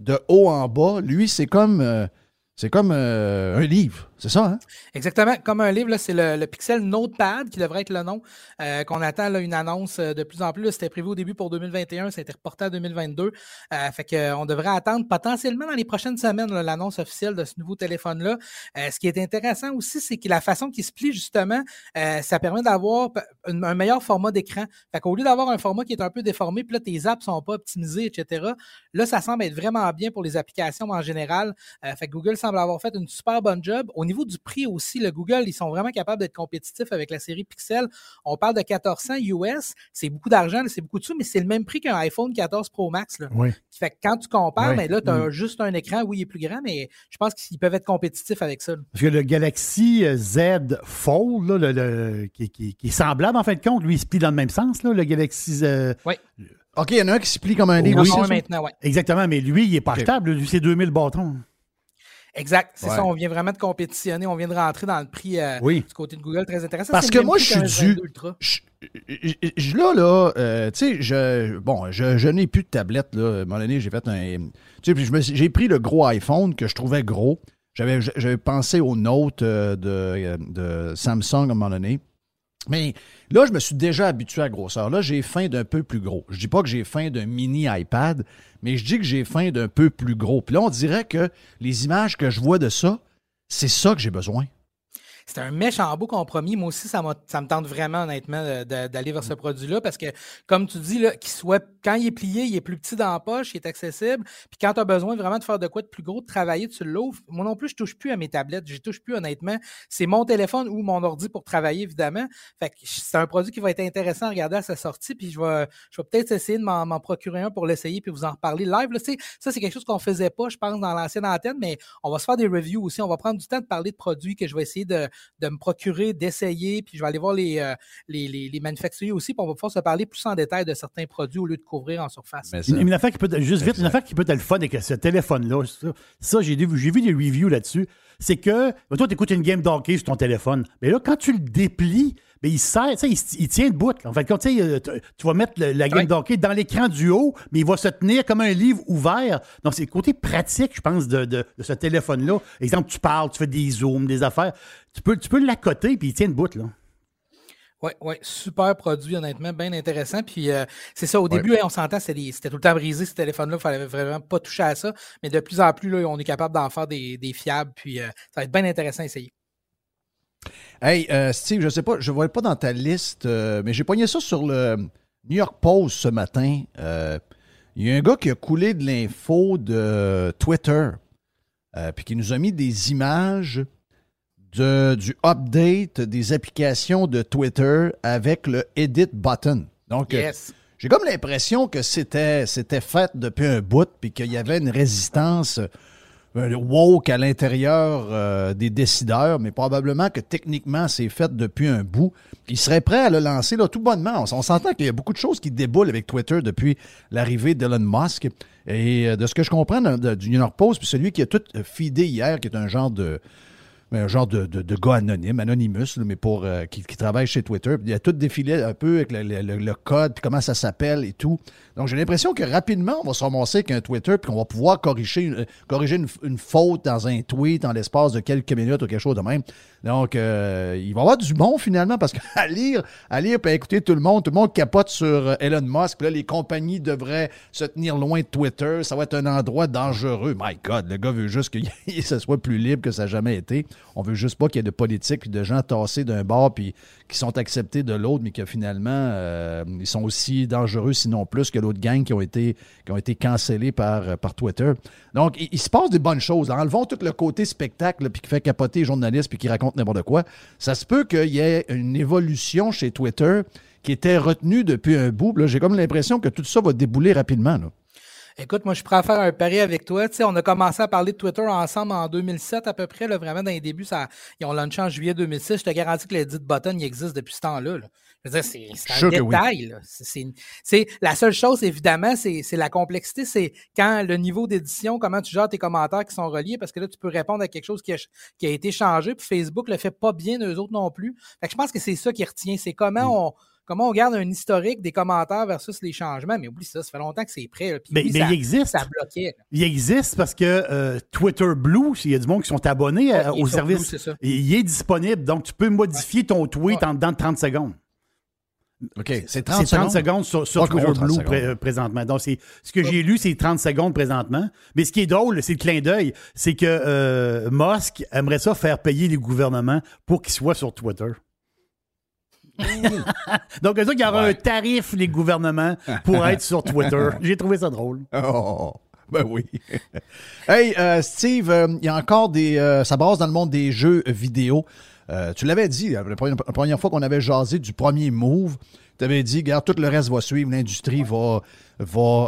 de haut en bas. Lui, c'est comme, c'est comme un livre. C'est ça, hein? Exactement. Comme un livre, c'est le, Pixel Notepad qui devrait être le nom euh, qu'on attend une annonce euh, de plus en plus. C'était prévu au début pour 2021, ça a été reporté à 2022. Euh, fait qu'on devrait attendre potentiellement dans les prochaines semaines l'annonce officielle de ce nouveau téléphone-là. ce qui est intéressant aussi, c'est que la façon qu'il se plie, justement, ça permet d'avoir un meilleur format d'écran. Fait qu'au lieu d'avoir un format qui est un peu déformé, puis là, tes apps sont pas optimisées, etc., là, ça semble être vraiment bien pour les applications en général. fait que Google semble avoir fait une super bonne job. Au niveau du prix aussi, le Google, ils sont vraiment capables d'être compétitifs avec la série Pixel. On parle de 1400 US, c'est beaucoup d'argent, c'est beaucoup de sous, mais c'est le même prix qu'un iPhone 14 Pro Max. Là. Oui. Fait que quand tu compares, mais là, tu as mm. juste un écran, oui, il est plus grand, mais je pense qu'ils peuvent être compétitifs avec ça. Parce que le Galaxy Z Fold, le, qui, est semblable en fin de compte, lui, il se plie dans le même sens, le Galaxy. Z... oui. OK, il y en a un qui se plie comme un livre. Oui, maintenant, ouais. Exactement, mais lui, il n'est pas achetable. Lui, c'est 2000 bâtons. Exact. C'est ça, on vient vraiment de compétitionner, on vient de rentrer dans le prix euh, du côté de Google, très intéressant. Parce que moi, je suis dû. Je, là, là, euh, tu sais, je, bon, je, n'ai plus de tablette, là. À un moment donné, j'ai fait un. Tu sais, j'ai pris le gros iPhone que je trouvais gros. J'avais pensé aux Note euh, de, de Samsung à un moment donné. Mais là, je me suis déjà habitué à la grosseur. Là, j'ai faim d'un peu plus gros. Je dis pas que j'ai faim d'un mini iPad, mais je dis que j'ai faim d'un peu plus gros. Puis là, on dirait que les images que je vois de ça, c'est ça que j'ai besoin. C'est un méchant beau compromis. Moi aussi, ça, ça me tente vraiment, honnêtement, d'aller vers ce mm. produit-là parce que, comme tu dis, qu'il soit, quand il est plié, il est plus petit dans la poche, il est accessible. Puis quand tu as besoin vraiment de faire de quoi de plus gros, de travailler, tu l'ouvres. Moi non plus, je touche plus à mes tablettes. Je touche plus, honnêtement. C'est mon téléphone ou mon ordi pour travailler, évidemment. Fait que c'est un produit qui va être intéressant à regarder à sa sortie. Puis je vais, je vais peut-être essayer de m'en procurer un pour l'essayer puis vous en reparler live. Là, ça, c'est quelque chose qu'on faisait pas, je pense, dans l'ancienne antenne, mais on va se faire des reviews aussi. On va prendre du temps de parler de produits que je vais essayer de, me procurer, d'essayer, puis je vais aller voir euh, les, les, manufacturiers aussi, puis on va pouvoir se parler plus en détail de certains produits au lieu de couvrir en surface. Une, affaire qui peut juste vite, une affaire qui peut être le fun avec ce téléphone-là, ça, j'ai vu des reviews là-dessus, c'est que toi, tu écoutes une game d'hockey sur ton téléphone, mais là, quand tu le déplies, mais il sert, il, il tient debout. En fait, quand tu vas mettre la game d'hockey dans l'écran du haut, mais il va se tenir comme un livre ouvert. Donc, c'est le côté pratique, je pense, de, ce téléphone-là. Exemple, tu parles, tu fais des zooms, des affaires. Tu peux, tu peux l'accoter, puis il tient debout, là. Oui, oui, super produit, honnêtement, bien intéressant. Puis euh, c'est ça, au début, on s'entend, c'était tout le temps brisé ce téléphone-là, il fallait vraiment pas toucher à ça. Mais de plus en plus, là, on est capable d'en faire des, fiables, puis euh, ça va être bien intéressant à essayer. Hey, euh, Steve, je sais pas, je ne vois pas dans ta liste, mais j'ai poigné ça sur le New York Post ce matin. Il y a un gars qui a coulé de l'info de Twitter, puis qui nous a mis des images du update des applications de Twitter avec le edit button. Donc, euh, j'ai comme l'impression que c'était, c'était fait depuis un bout, puis qu'il y avait une résistance euh, woke à l'intérieur euh, des décideurs, mais probablement que techniquement, c'est fait depuis un bout. Il serait prêt à le lancer là, tout bonnement. On, s'entend qu'il y a beaucoup de choses qui déboulent avec Twitter depuis l'arrivée d'Elon Musk. Et de ce que je comprends du New York Post, puis celui qui a tout fidé hier, qui est un genre de un genre de, de, gars anonyme, Anonymous, mais pour euh, qui, travaille chez Twitter. Il a tout défilé un peu avec le, code, puis comment ça s'appelle et tout. Donc j'ai l'impression que rapidement, on va se ramasser avec un Twitter, puis qu'on va pouvoir corriger, une, corriger une, faute dans un tweet en l'espace de quelques minutes ou quelque chose de même. Donc euh, il va y avoir du bon finalement, parce qu'à *laughs* lire, à lire et à écouter tout le monde, tout le monde capote sur euh, Elon Musk. Puis là, les compagnies devraient se tenir loin de Twitter. Ça va être un endroit dangereux. My God, le gars veut juste que *laughs* ça soit plus libre que ça n'a jamais été. On veut juste pas qu'il y ait de politique de gens tassés d'un bord puis qui sont acceptés de l'autre, mais que finalement, euh, ils sont aussi dangereux, sinon plus, que l'autre gang qui ont été, qui cancellés par, par Twitter. Donc, il, se passe des bonnes choses. Enlevons tout le côté spectacle puis qui fait capoter les journalistes puis qui racontent n'importe quoi. Ça se peut qu'il y ait une évolution chez Twitter qui était retenue depuis un bout. J'ai comme l'impression que tout ça va débouler rapidement. Écoute, moi, je pourrais faire un pari avec toi. Tu sais, on a commencé à parler de Twitter ensemble en 2007 à peu près. Là, vraiment, dans les débuts, ça, ils ont lancé en juillet 2006. Je te garantis que l'edit button, il existe depuis ce temps-là. Je veux dire, c'est un détail. C'est la seule chose, évidemment, c'est la complexité. C'est quand le niveau d'édition, comment tu gères tes commentaires qui sont reliés, parce que là, tu peux répondre à quelque chose qui a, qui a été changé. Puis Facebook le fait pas bien, eux autres non plus. Fait que je pense que c'est ça qui retient. C'est comment mm. on comment on garde un historique des commentaires versus les changements? Mais oublie ça, ça fait longtemps que c'est prêt. mais, il existe. Ça bloquait. Il existe parce que euh, Twitter Blue, il y a du monde qui sont abonnés euh, au service. il est disponible. Donc, tu peux modifier ton tweet en dedans de 30 secondes. OK, c'est 30, secondes, sur, Twitter Blue présentement. Donc, ce que j'ai lu, c'est 30 secondes présentement. Mais ce qui est drôle, c'est le clin d'œil, c'est que euh, Musk aimerait ça faire payer les gouvernements pour qu'ils soient sur Twitter. Donc, il y aura un tarif, les gouvernements, pour *laughs* être sur Twitter. J'ai trouvé ça drôle. Oh, ben oui. hey, euh, Steve, euh, il y a encore des. Euh, ça base dans le monde des jeux vidéo. tu l'avais dit la première fois qu'on avait jasé du premier move. Tu avais dit, regarde, tout le reste va suivre, l'industrie va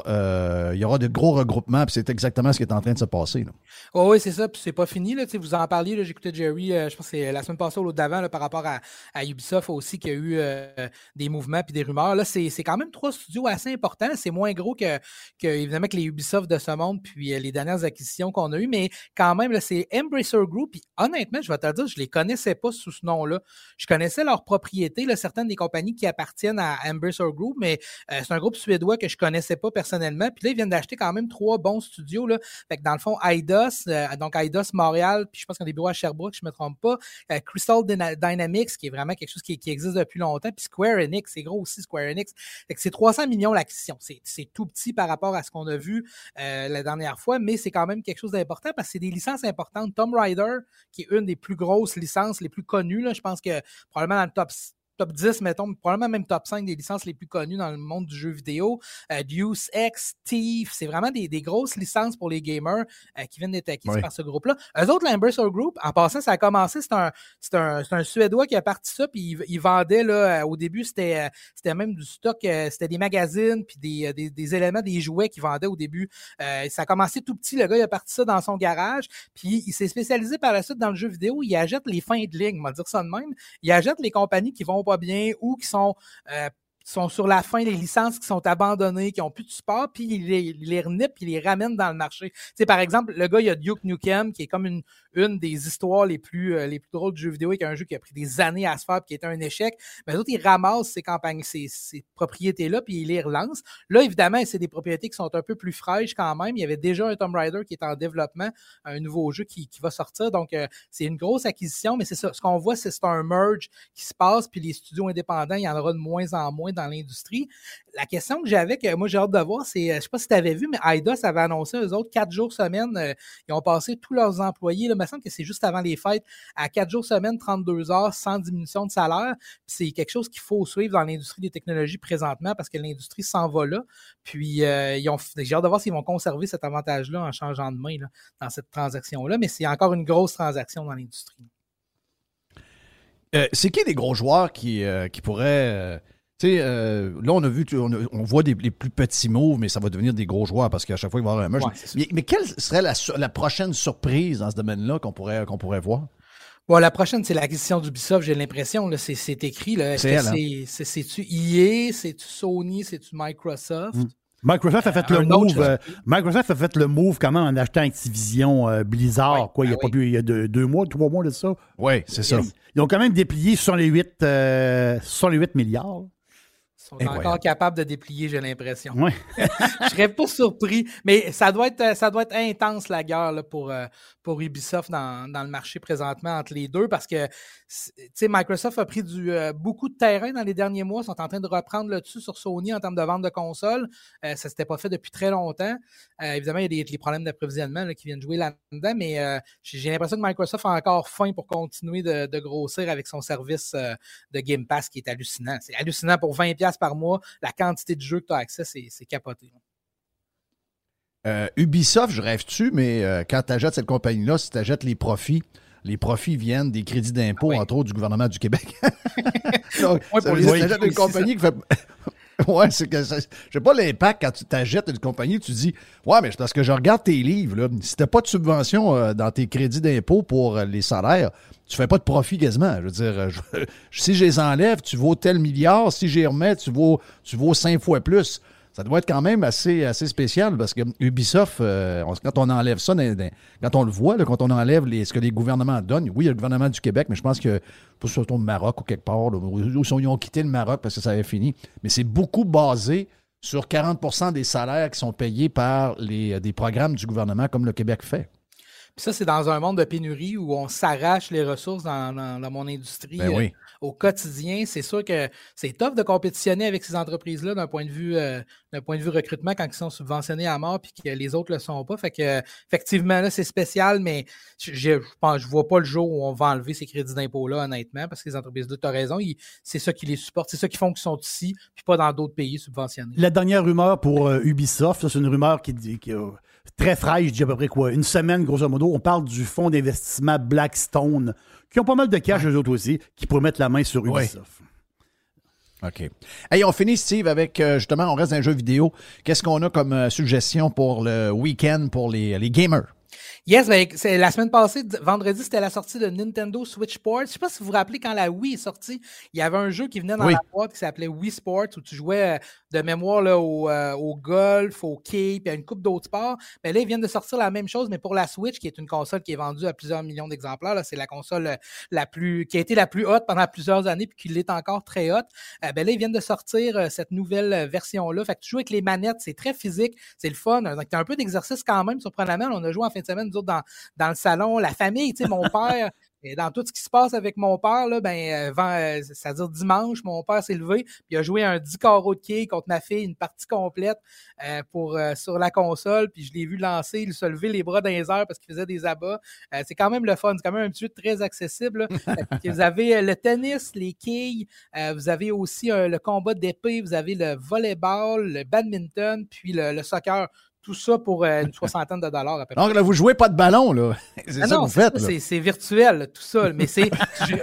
euh, il y aura de gros regroupements, puis c'est exactement ce qui est en train de se passer. Oh, oui, c'est ça, puis c'est pas fini. Là, vous en parliez, j'écoutais Jerry, euh, je pense que c'est la semaine passée ou l'autre d'avant, par rapport à, Ubisoft aussi, qu'il y a eu euh, des mouvements puis des rumeurs. Là, c'est, quand même trois studios assez importants. C'est moins gros que, que, évidemment, que les Ubisoft de ce monde, puis les dernières acquisitions qu'on a eues, mais quand même, c'est Embracer Group, puis honnêtement, je vais te le dire, je les connaissais pas sous ce nom-là. Je connaissais leurs propriétés, certaines des compagnies qui appartiennent à Ambersour Group, mais c'est un groupe suédois que je connaissais pas personnellement. Puis là, ils viennent d'acheter quand même trois bons studios. Là. Fait que dans le fond, IDOS, donc IDOS Montréal, puis je pense qu'on a des bureaux à Sherbrooke, je me trompe pas. Crystal Dynamics, qui est vraiment quelque chose qui, existe depuis longtemps. Puis Square Enix, c'est gros aussi Square Enix. Fait que c'est 300 millions l'acquisition. C'est tout petit par rapport à ce qu'on a vu la dernière fois, mais c'est quand même quelque chose d'important parce que c'est des licences importantes. Tomb Raider, qui est une des plus grosses licences, les plus connues, là, je pense que probablement dans le top top 10, mettons, probablement même top 5 des licences les plus connues dans le monde du jeu vidéo. Euh, Deuce X, Thief, c'est vraiment des, des, grosses licences pour les gamers euh, qui viennent d'être acquises par ce groupe-là. Eux autres, l'Ambersoul Group, en passant, ça a commencé, c'est un, c'est un, un, Suédois qui a parti ça, puis il, vendait, là, euh, au début, c'était, c'était même du stock, c'était des magazines, puis des, des, des, éléments, des jouets qu'il vendait au début. ça a commencé tout petit, le gars, il a parti ça dans son garage, puis il s'est spécialisé par la suite dans le jeu vidéo, il achète les fins de ligne, on va dire ça de même. Il achète les compagnies qui vont pas bien ou qui sont euh, sur la fin des licences qui sont abandonnées, qui ont plus de support, puis il les, les renipe, puis les ramène dans le marché. Tu par exemple, le gars, il y a Duke Nukem, qui est comme une, une des histoires les plus, euh, les plus drôles du jeu vidéo, est un jeu qui a pris des années à se faire, puis qui est un échec. Mais les autres, ils ramassent ces campagnes, ces, ces propriétés-là, puis ils les relancent. Là, évidemment, c'est des propriétés qui sont un peu plus fraîches quand même. Il y avait déjà un Tomb Raider qui est en développement, un nouveau jeu qui, qui va sortir. Donc, euh, c'est une grosse acquisition, mais c'est ça. Ce qu'on voit, c'est un merge qui se passe, puis les studios indépendants, il y en aura de moins en moins dans l'industrie. La question que j'avais, que moi j'ai hâte de voir, c'est, euh, je sais pas si tu avais vu, mais Eidos avait annoncé, eux autres, quatre jours semaine, ils ont passé tous leurs employés, là, que c'est juste avant les fêtes, à quatre jours semaine, 32 heures, sans diminution de salaire. c'est quelque chose qu'il faut suivre dans l'industrie des technologies présentement parce que l'industrie s'en va là. Puis, euh, j'ai hâte de voir s'ils vont conserver cet avantage-là en changeant de main là, dans cette transaction-là, mais c'est encore une grosse transaction dans l'industrie. c'est qui les gros joueurs qui, qui pourraient euh, là, on a vu, on, voit des, les plus petits moves, mais ça va devenir des gros joueurs parce qu'à chaque fois, il va y avoir un merge. mais, quelle serait la, prochaine surprise dans ce domaine-là qu'on pourrait, qu'on pourrait voir? Bon, la prochaine, c'est l'acquisition d'Ubisoft, j'ai l'impression. C'est écrit. Hein? C'est-tu EA, c'est-tu Sony, c'est-tu Microsoft? Hmm. Microsoft a fait le move. Euh, Microsoft a fait le move comment en achetant Activision euh, Blizzard, quoi, il y a ben pas il y a deux, mois, trois mois de ça. Oui, c'est ça. Ils, ont quand même déplié sur les 8, sur les 8 milliards sont encore capables de déplier, j'ai l'impression. Ouais. *laughs* je serais pas surpris, mais ça doit être, ça doit être intense la guerre là, pour, euh, pour Ubisoft dans, dans, le marché présentement entre les deux parce que Microsoft a pris du, euh, beaucoup de terrain dans les derniers mois, sont en train de reprendre le dessus sur Sony en termes de vente de consoles. Euh, ça ne s'était pas fait depuis très longtemps. évidemment, il y a des, problèmes d'approvisionnement qui viennent jouer là-dedans, mais j'ai l'impression que Microsoft a encore faim pour continuer de, de grossir avec son service de Game Pass qui est hallucinant. C'est hallucinant pour 20$ par mois, la quantité de jeux que tu as accès, c'est capoté. Euh, Ubisoft, je rêve-tu, mais euh, quand tu achètes cette compagnie-là, si tu achètes les profits, les profits viennent des crédits d'impôt, entre autres, du gouvernement du Québec. *laughs* Donc, pour les une compagnie qui fait. *laughs* ouais, c'est que je sais pas l'impact quand tu t'achètes une compagnie, tu dis Ouais, mais c'est parce que je regarde tes livres, là. Si t'as pas de subvention euh, dans tes crédits d'impôt pour les salaires, tu fais pas de profit quasiment. Je veux dire, *laughs* si je les enlève, tu vaux tel milliard. Si j'y remets, tu vaux, tu vaux cinq fois plus. Ça doit être quand même assez, assez spécial parce que Ubisoft, euh, quand on enlève ça, quand on le voit, quand on enlève ce que les gouvernements donnent, oui, il y a le gouvernement du Québec, mais je pense que, pas surtout le Maroc ou quelque part, où, ils ont quitté le Maroc parce que ça avait fini, mais c'est beaucoup basé sur 40% des salaires qui sont payés par les, des programmes du gouvernement comme le Québec fait. Puis ça, c'est dans un monde de pénurie où on s'arrache les ressources dans, dans, mon industrie ben euh, au quotidien. C'est sûr que c'est tough de compétitionner avec ces entreprises-là d'un point de vue euh, d'un point de vue recrutement quand ils sont subventionnés à mort puis que les autres le sont pas. Fait que effectivement, là, c'est spécial, mais je, je, je vois pas le jour où on va enlever ces crédits d'impôt-là, honnêtement, parce que les entreprises-là, tu as raison, c'est ça qui les supporte, c'est ça qui font qu'ils sont ici, puis pas dans d'autres pays subventionnés. La dernière rumeur pour euh, Ubisoft, c'est une rumeur qui, dit qui, très fraîche, je dis à peu près quoi, une semaine, grosso modo, on parle du fonds d'investissement Blackstone, qui ont pas mal de cash, eux autres aussi, qui pourraient mettre la main sur Ubisoft. OK. Hey, on finit, Steve, avec euh, justement, on reste dans un jeu vidéo. Qu'est-ce qu'on a comme euh, suggestion pour le week-end pour les, les gamers? Yes, ben, c'est la semaine passée, vendredi, c'était la sortie de Nintendo Switch Sports. Je sais pas si vous vous rappelez quand la Wii est sortie, il y avait un jeu qui venait dans Oui. la boîte qui s'appelait Wii Sports où tu jouais euh, de mémoire là, au, euh, au golf, au quai, puis à une coupe d'autres sports. Mais là, ils viennent de sortir la même chose, mais pour la Switch, qui est une console qui est vendue à plusieurs millions d'exemplaires. C'est la console euh, la plus qui a été la plus haute pendant plusieurs années, puis qui l'est encore très haute. Euh, ben là, ils viennent de sortir euh, cette nouvelle version-là. Fait que tu joues avec les manettes, c'est très physique, c'est le fun. Donc, tu as un peu d'exercice quand même, surprenamment. On a joué en fin de semaine, nous autres, dans, dans le salon. La famille, tu sais, mon père, *laughs* et dans tout ce qui se passe avec mon père, là, ben, euh, euh, c'est-à-dire dimanche, mon père s'est levé, puis il a joué un 10 carreaux de quai contre ma fille, une partie complète euh, pour, euh, sur la console, puis je l'ai vu lancer, il se lever les bras dans les airs parce qu'il faisait des abats. C'est quand même le fun, c'est quand même un petit jeu très accessible. *laughs* vous avez le tennis, les quilles, vous avez aussi le combat d'épée, vous avez le volleyball, le badminton, puis le, le soccer. Tout ça pour euh, une soixantaine de dollars à peu près. Donc là, vous jouez pas de ballon, là. *laughs* C'est Ah ça que vous faites, c'est- virtuel, tout ça. Mais c'est. *laughs* tu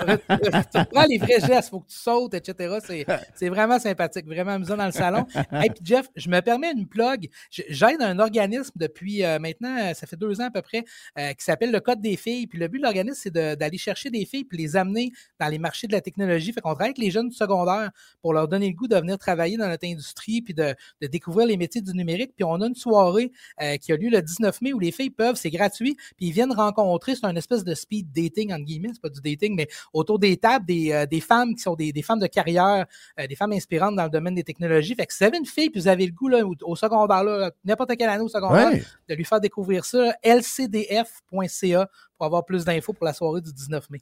prends les vrais gestes, il faut que tu sautes, etc. C'est- vraiment sympathique, vraiment amusant dans le salon. Et puis, Jeff, je me permets une plug. J'aide un organisme depuis euh, maintenant, euh, ça fait deux ans à peu près, euh, qui s'appelle le Code des filles. Puis le but de l'organisme, c'est d'aller chercher des filles puis les amener dans les marchés de la technologie. Fait qu'on travaille avec les jeunes du secondaire pour leur donner le goût de venir travailler dans notre industrie puis de, de découvrir les métiers du numérique. Puis on a une soirée euh, qui a lieu le 19 mai où les filles peuvent, c'est gratuit, puis ils viennent rencontrer, c'est un espèce de speed dating, entre guillemets, c'est pas du dating, mais autour des tables, des, euh, des femmes qui sont des, des femmes de carrière, euh, des femmes inspirantes dans le domaine des technologies. Fait que si vous avez une fille, puis vous avez le goût là, au, au secondaire, là, n'importe quelle année au secondaire, Ouais. de lui faire découvrir ça, lcdf.ca pour avoir plus d'infos pour la soirée du 19 mai.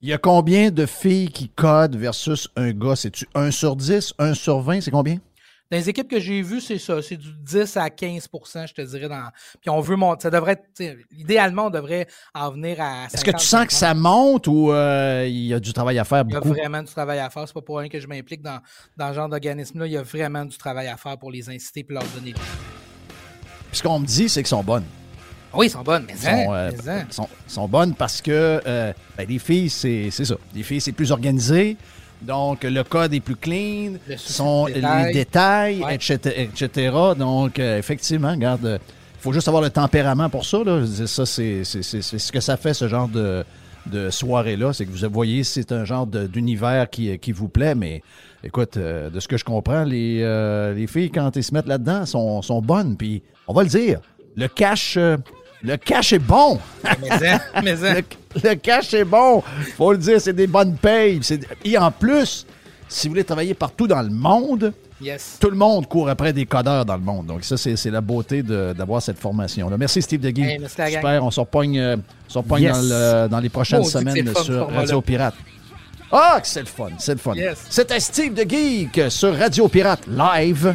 Il y a combien de filles qui codent versus un gars? C'est-tu 1 sur 10, 1 sur 20? C'est combien? Dans les équipes que j'ai vues, c'est ça. C'est du 10 à 15% je te dirais. Dans... Puis on veut monter. Ça devrait être. Idéalement, on devrait en venir à. Est-ce que tu sens que ça monte ou euh, il y a du travail à faire Il y a beaucoup? vraiment du travail à faire. C'est pas pour rien que je m'implique dans, dans ce genre d'organisme-là. Il y a vraiment du travail à faire pour les inciter et leur donner Puis ce qu'on me dit, c'est qu'ils sont bonnes. Oui, ils sont bonnes, mais Ils hein, sont, euh, mais hein. sont- sont bonnes parce que euh, ben, les filles, c'est c'est ça. Les filles, c'est plus organisé. Donc, le code est plus clean, Le sont les détail. détails, Ouais. etc., etc. Donc, euh, effectivement, regarde, il faut juste avoir le tempérament pour ça. Là. Ça, c'est ce que ça fait, ce genre de, de soirée-là. C'est que vous voyez, c'est un genre d'univers qui, qui vous plaît, mais écoute, euh, de ce que je comprends, les, euh, les filles, quand elles se mettent là-dedans, sont, sont bonnes. Puis, on va le dire, le cash, euh, le cash est bon. Mais hein, mais hein. Le, le cash est bon. Faut le dire, c'est des bonnes payes. C'est- Et en plus, si vous voulez travailler partout dans le monde, Yes. tout le monde court après des codeurs dans le monde. Donc, ça, c'est la beauté de- d'avoir cette formation-là. Merci, Steve Degui. Hey. Super. On se repogne, euh, on se repogne Yes. dans, le- dans les prochaines semaines sur. Radio Pirate. Ah, que c'est le fun, c'est le fun. Yes. C'était Steve de Geek sur Radio Pirate Live.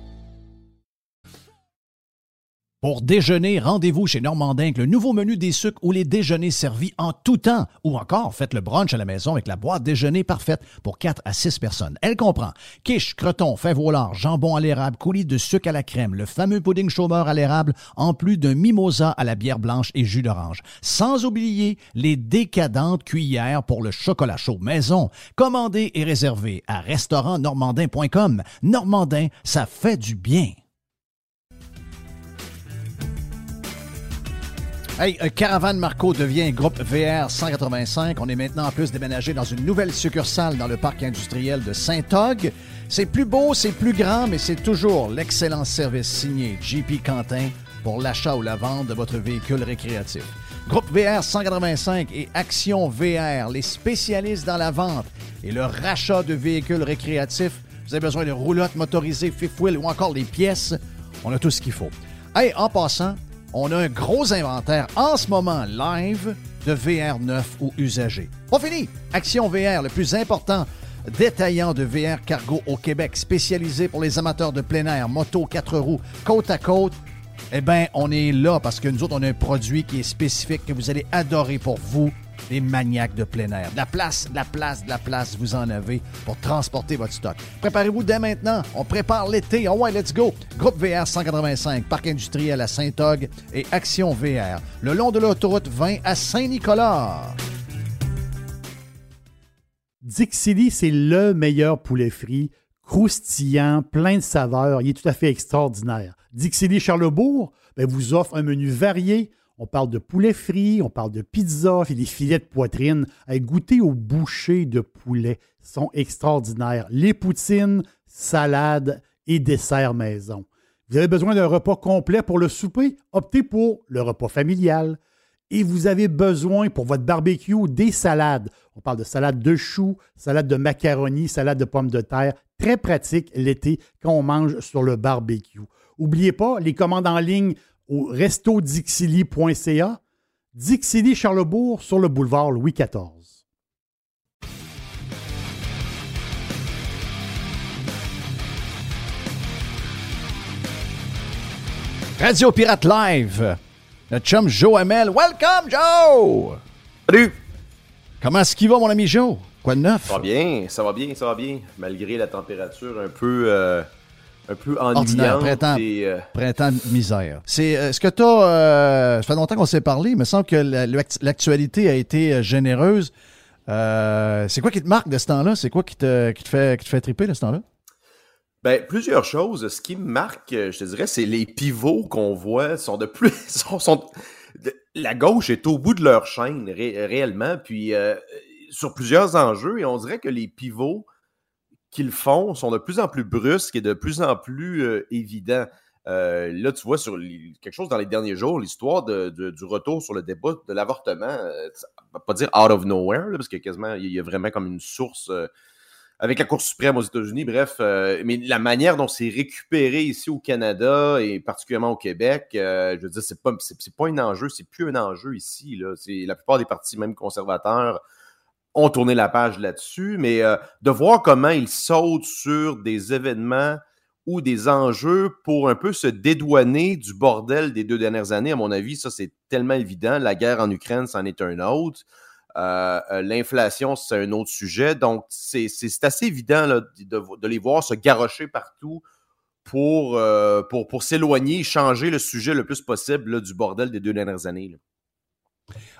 Pour déjeuner, rendez-vous chez Normandin, le nouveau menu des sucres ou les déjeuners servis en tout temps. Ou encore, faites le brunch à la maison avec la boîte déjeuner parfaite pour 4 à 6 personnes. Elle comprend quiche, croton, fèves au jambon à l'érable, coulis de sucre à la crème, le fameux pudding chômeur à l'érable, en plus d'un mimosa à la bière blanche et jus d'orange. Sans oublier les décadentes cuillères pour le chocolat chaud maison. Commandez et réservez à restaurantnormandin.com. Normandin, ça fait du bien. Hey, euh, Caravane Marco devient groupe VR 185. On est maintenant en plus déménagé dans une nouvelle succursale dans le parc industriel de Saint-Og. C'est plus beau, c'est plus grand, mais c'est toujours l'excellent service signé JP Quentin pour l'achat ou la vente de votre véhicule récréatif. Groupe VR 185 et Action VR, les spécialistes dans la vente et le rachat de véhicules récréatifs. Vous avez besoin de roulottes motorisées, fifth ou encore des pièces. On a tout ce qu'il faut. Hey, en passant, on a un gros inventaire en ce moment live de VR neuf ou usagé. Pas fini! Action VR, le plus important détaillant de VR cargo au Québec, spécialisé pour les amateurs de plein air, moto, quatre roues, côte à côte. Eh bien, on est là parce que nous autres, on a un produit qui est spécifique que vous allez adorer pour vous les maniaques de plein air. De la place, de la place, de la place, vous en avez pour transporter votre stock. Préparez-vous dès maintenant. On prépare l'été. Oh ouais, let's go. Groupe VR 185, Parc industriel à Saint-Og et Action VR, le long de l'autoroute 20 à Saint-Nicolas. Dixili, c'est le meilleur poulet frit, croustillant, plein de saveurs. Il est tout à fait extraordinaire. Dixili Charlebourg ben, vous offre un menu varié on parle de poulet frit, on parle de pizza, des filets de poitrine. Goûter goûter aux bouchées de poulet sont extraordinaires. Les poutines, salades et desserts maison. Vous avez besoin d'un repas complet pour le souper? Optez pour le repas familial. Et vous avez besoin pour votre barbecue des salades. On parle de salade de choux, salade de macaroni, salade de pommes de terre. Très pratique l'été quand on mange sur le barbecue. N'oubliez pas, les commandes en ligne au restodixili.ca, Dixili Charlebourg sur le boulevard Louis XIV. Radio Pirate Live. Notre chum Joe Hamel. Welcome, Joe! Salut! Comment est-ce qu'il va, mon ami Joe? Quoi de neuf? Ça va bien, ça va bien, ça va bien. Malgré la température un peu euh, un peu ennuyant. Printemps, euh, printemps de misère. C'est, euh, est-ce que tu as. Euh, ça fait longtemps qu'on s'est parlé. Il me semble que l'actualité a été généreuse. c'est quoi qui te marque de ce temps-là? C'est quoi qui te, qui te, fait, qui te fait triper de ce temps-là? Ben, plusieurs choses. Ce qui me marque, je te dirais, c'est les pivots qu'on voit sont de plus. *laughs* Sont, la gauche est au bout de leur chaîne, réellement. Puis, sur plusieurs enjeux. Et on dirait que les pivots qu'ils font sont de plus en plus brusques et de plus en plus euh, évidents. Euh, là, tu vois, sur quelque chose dans les derniers jours, l'histoire du retour sur le débat de l'avortement, euh, va pas dire out of nowhere, parce que quasiment, il y a vraiment comme une source avec la Cour suprême aux États-Unis, bref, mais la manière dont c'est récupéré ici au Canada et particulièrement au Québec, je veux dire, c'est pas, pas un enjeu, c'est plus un enjeu ici. Là. La plupart des partis, même conservateurs, ont tourné la page là-dessus, mais euh, de voir comment ils sautent sur des événements ou des enjeux pour un peu se dédouaner du bordel des deux dernières années, à mon avis, ça c'est tellement évident. La guerre en Ukraine, c'en est un autre. Euh, euh, l'inflation, c'est un autre sujet. Donc, c'est assez évident de, les voir se garrocher partout pour, pour, pour s'éloigner, changer le sujet le plus possible du bordel des deux dernières années.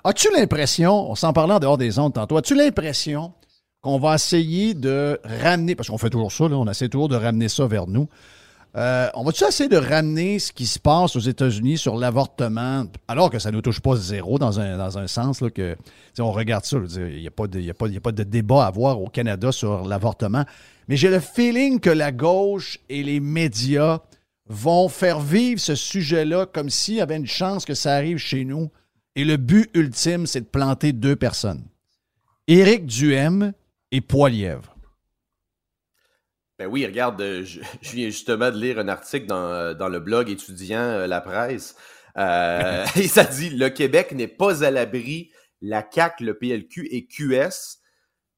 As-tu l'impression, on s'en parlait en dehors des ondes tantôt, as-tu l'impression qu'on va essayer de ramener, parce qu'on fait toujours ça, on essaie toujours de ramener ça vers nous. Euh, on va-tu essayer de ramener ce qui se passe aux États-Unis sur l'avortement, alors que ça ne nous touche pas zéro dans un, dans un sens, là, que on regarde ça, il n'y a, a pas de débat à avoir au Canada sur l'avortement. Mais j'ai le feeling que la gauche et les médias vont faire vivre ce sujet-là comme s'il y avait une chance que ça arrive chez nous et le but ultime, c'est de planter deux personnes. Éric Duhem et Poilièvre. Ben oui, regarde, euh, je, viens justement de lire un article dans, euh, le blog étudiant euh, La Presse. *laughs* et ça dit Le Québec n'est pas à l'abri. La CAC, le PLQ et QS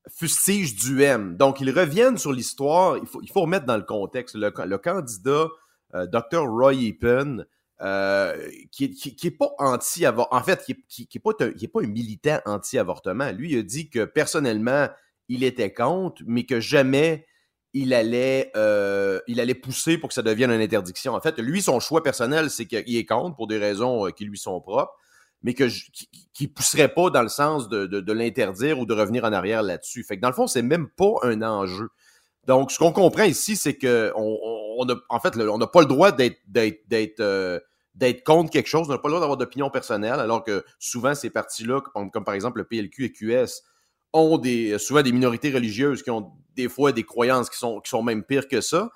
fustigent Duhem. Donc, ils reviennent sur l'histoire. Il faut, il faut remettre dans le contexte. Le, candidat, Dr. Roy Epen, euh, qui, qui, est pas anti-avortement. En fait, qui, qui, pas pas un militant anti-avortement. Lui, il a dit que personnellement, il était contre, mais que jamais il allait, euh, il allait pousser pour que ça devienne une interdiction. En fait, lui, son choix personnel, c'est qu'il est contre pour des raisons euh, qui lui sont propres, mais que qui, pousserait pas dans le sens de, de, l'interdire ou de revenir en arrière là-dessus. Fait que dans le fond, c'est même pas un enjeu. Donc, ce qu'on comprend ici, c'est que on, on, a, en fait, on n'a pas le droit d'être contre quelque chose, n'a pas le droit d'avoir d'opinion personnelle, alors que souvent ces partis-là, comme, par exemple le PLQ et QS, ont des, souvent des minorités religieuses qui ont des fois des croyances qui sont, qui sont même pires que ça.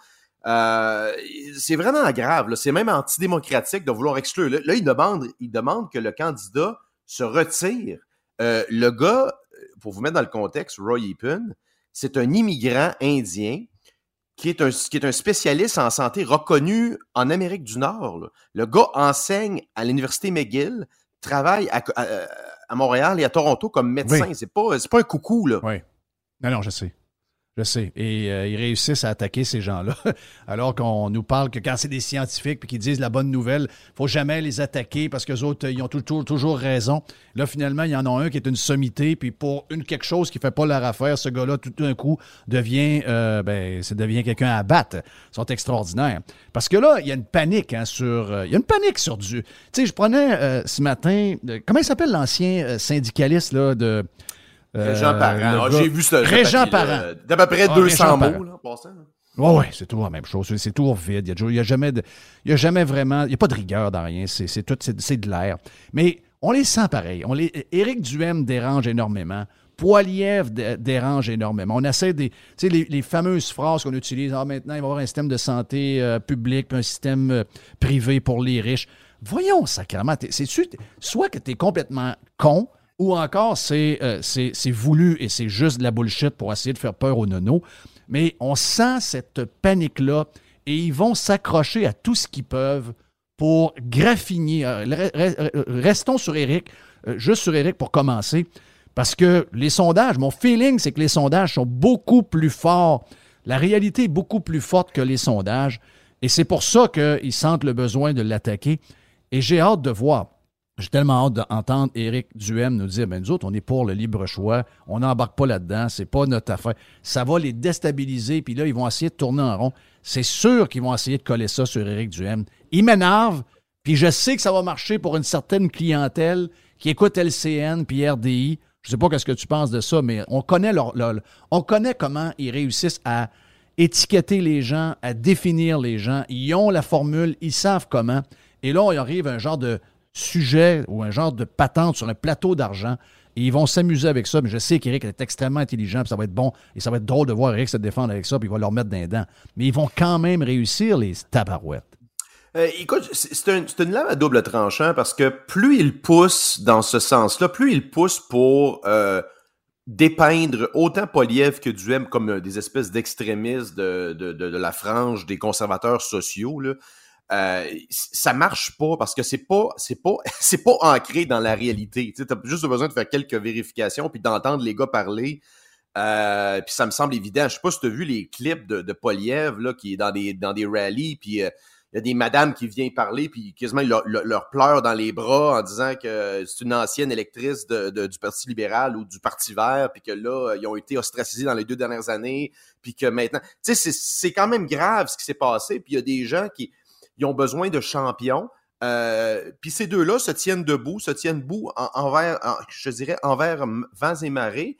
Euh, c'est vraiment grave. C'est même antidémocratique de vouloir exclure. Là, demande, il demande que le candidat se retire. Euh, le gars, pour vous mettre dans le contexte, Roy Epen, c'est un immigrant indien qui est, un, qui est un spécialiste en santé reconnu en Amérique du Nord. Le gars enseigne à l'Université McGill, travaille à, à, Montréal et à Toronto comme médecin. C'est pas, pas un coucou. Là. Oui. Non, non, je sais. Je sais. Et euh, ils réussissent à attaquer ces gens-là. *laughs* Alors qu'on nous parle que quand c'est des scientifiques puis qu'ils disent la bonne nouvelle, faut jamais les attaquer parce que autres, ils ont toujours, raison. Là, finalement, il y en a un qui est une sommité, puis pour une quelque chose qui fait pas leur affaire, ce gars-là, tout d'un coup, devient, euh, ben, ça devient quelqu'un à battre. Ils sont extraordinaires. Parce que là, il y a une panique hein, sur. Euh, il y a une panique sur du. Tu sais, je prenais ce matin. comment il s'appelle l'ancien syndicaliste là, de. Régent euh, Parent. Ah, j'ai vu ce Régent Parent. D'à peu près 200 mots, là, passant. Oui, oui, c'est toujours la même chose. C'est toujours vide. Il n'y a, jamais il y a jamais vraiment. Il n'y a pas de rigueur dans rien. C'est tout, c'est de l'air. Mais on les sent pareil. On les, Éric Duhem dérange énormément. Poiliev dérange énormément. On essaie des. Tu sais, les, les, fameuses phrases qu'on utilise. Ah, maintenant, il va y avoir un système de santé euh, public, puis un système euh, privé pour les riches. Voyons, sacrément. C'est soit que tu es complètement con, ou encore euh, c'est voulu et c'est juste de la bullshit pour essayer de faire peur aux nonos. Mais on sent cette panique-là et ils vont s'accrocher à tout ce qu'ils peuvent pour graffiner. Euh, restons sur Eric, euh, juste sur Eric pour commencer, parce que les sondages, mon feeling, c'est que les sondages sont beaucoup plus forts. La réalité est beaucoup plus forte que les sondages. Et c'est pour ça qu'ils sentent le besoin de l'attaquer. Et j'ai hâte de voir. J'ai tellement hâte d'entendre Éric Duhem nous dire ben nous autres, on est pour le libre choix, on n'embarque pas là-dedans, c'est pas notre affaire. Ça va les déstabiliser, puis là, ils vont essayer de tourner en rond. C'est sûr qu'ils vont essayer de coller ça sur Éric Duhem. Il m'énerve, puis je sais que ça va marcher pour une certaine clientèle qui écoute LCN puis RDI. Je sais pas qu'est-ce que tu penses de ça, mais on connaît leur, on connaît comment ils réussissent à étiqueter les gens, à définir les gens. Ils ont la formule, ils savent comment. Et là, il arrive un genre de sujet ou un genre de patente sur un plateau d'argent. Et ils vont s'amuser avec ça. Mais je sais qu'Éric est extrêmement intelligent, puis ça va être bon. Et ça va être drôle de voir Eric se défendre avec ça, puis il va leur mettre des dents. Mais ils vont quand même réussir, les tabarouettes. Euh, écoute, c'est une lame à double tranchant parce que plus il pousse dans ce sens-là, plus il pousse pour euh, dépeindre autant Poliev que Duhem comme euh, des espèces d'extrémistes de, la frange des conservateurs sociaux. Euh, ça marche pas parce que c'est pas c'est pas *laughs* c'est pas ancré dans la réalité. Tu as juste besoin de faire quelques vérifications puis d'entendre les gars parler. Euh, puis ça me semble évident. Je sais pas si tu as vu les clips de, de Poliev là, qui est dans des dans des rallyes puis euh, il y a des madames qui viennent parler puis quasiment leur, leur, pleurent dans les bras en disant que c'est une ancienne électrice de, du Parti libéral ou du Parti vert puis que là ils ont été ostracisés dans les deux dernières années puis que maintenant tu sais c'est quand même grave ce qui s'est passé puis il y a des gens qui ils ont besoin de champions. Euh, puis ces deux-là se tiennent debout, se tiennent debout envers, je dirais, envers vents et marées.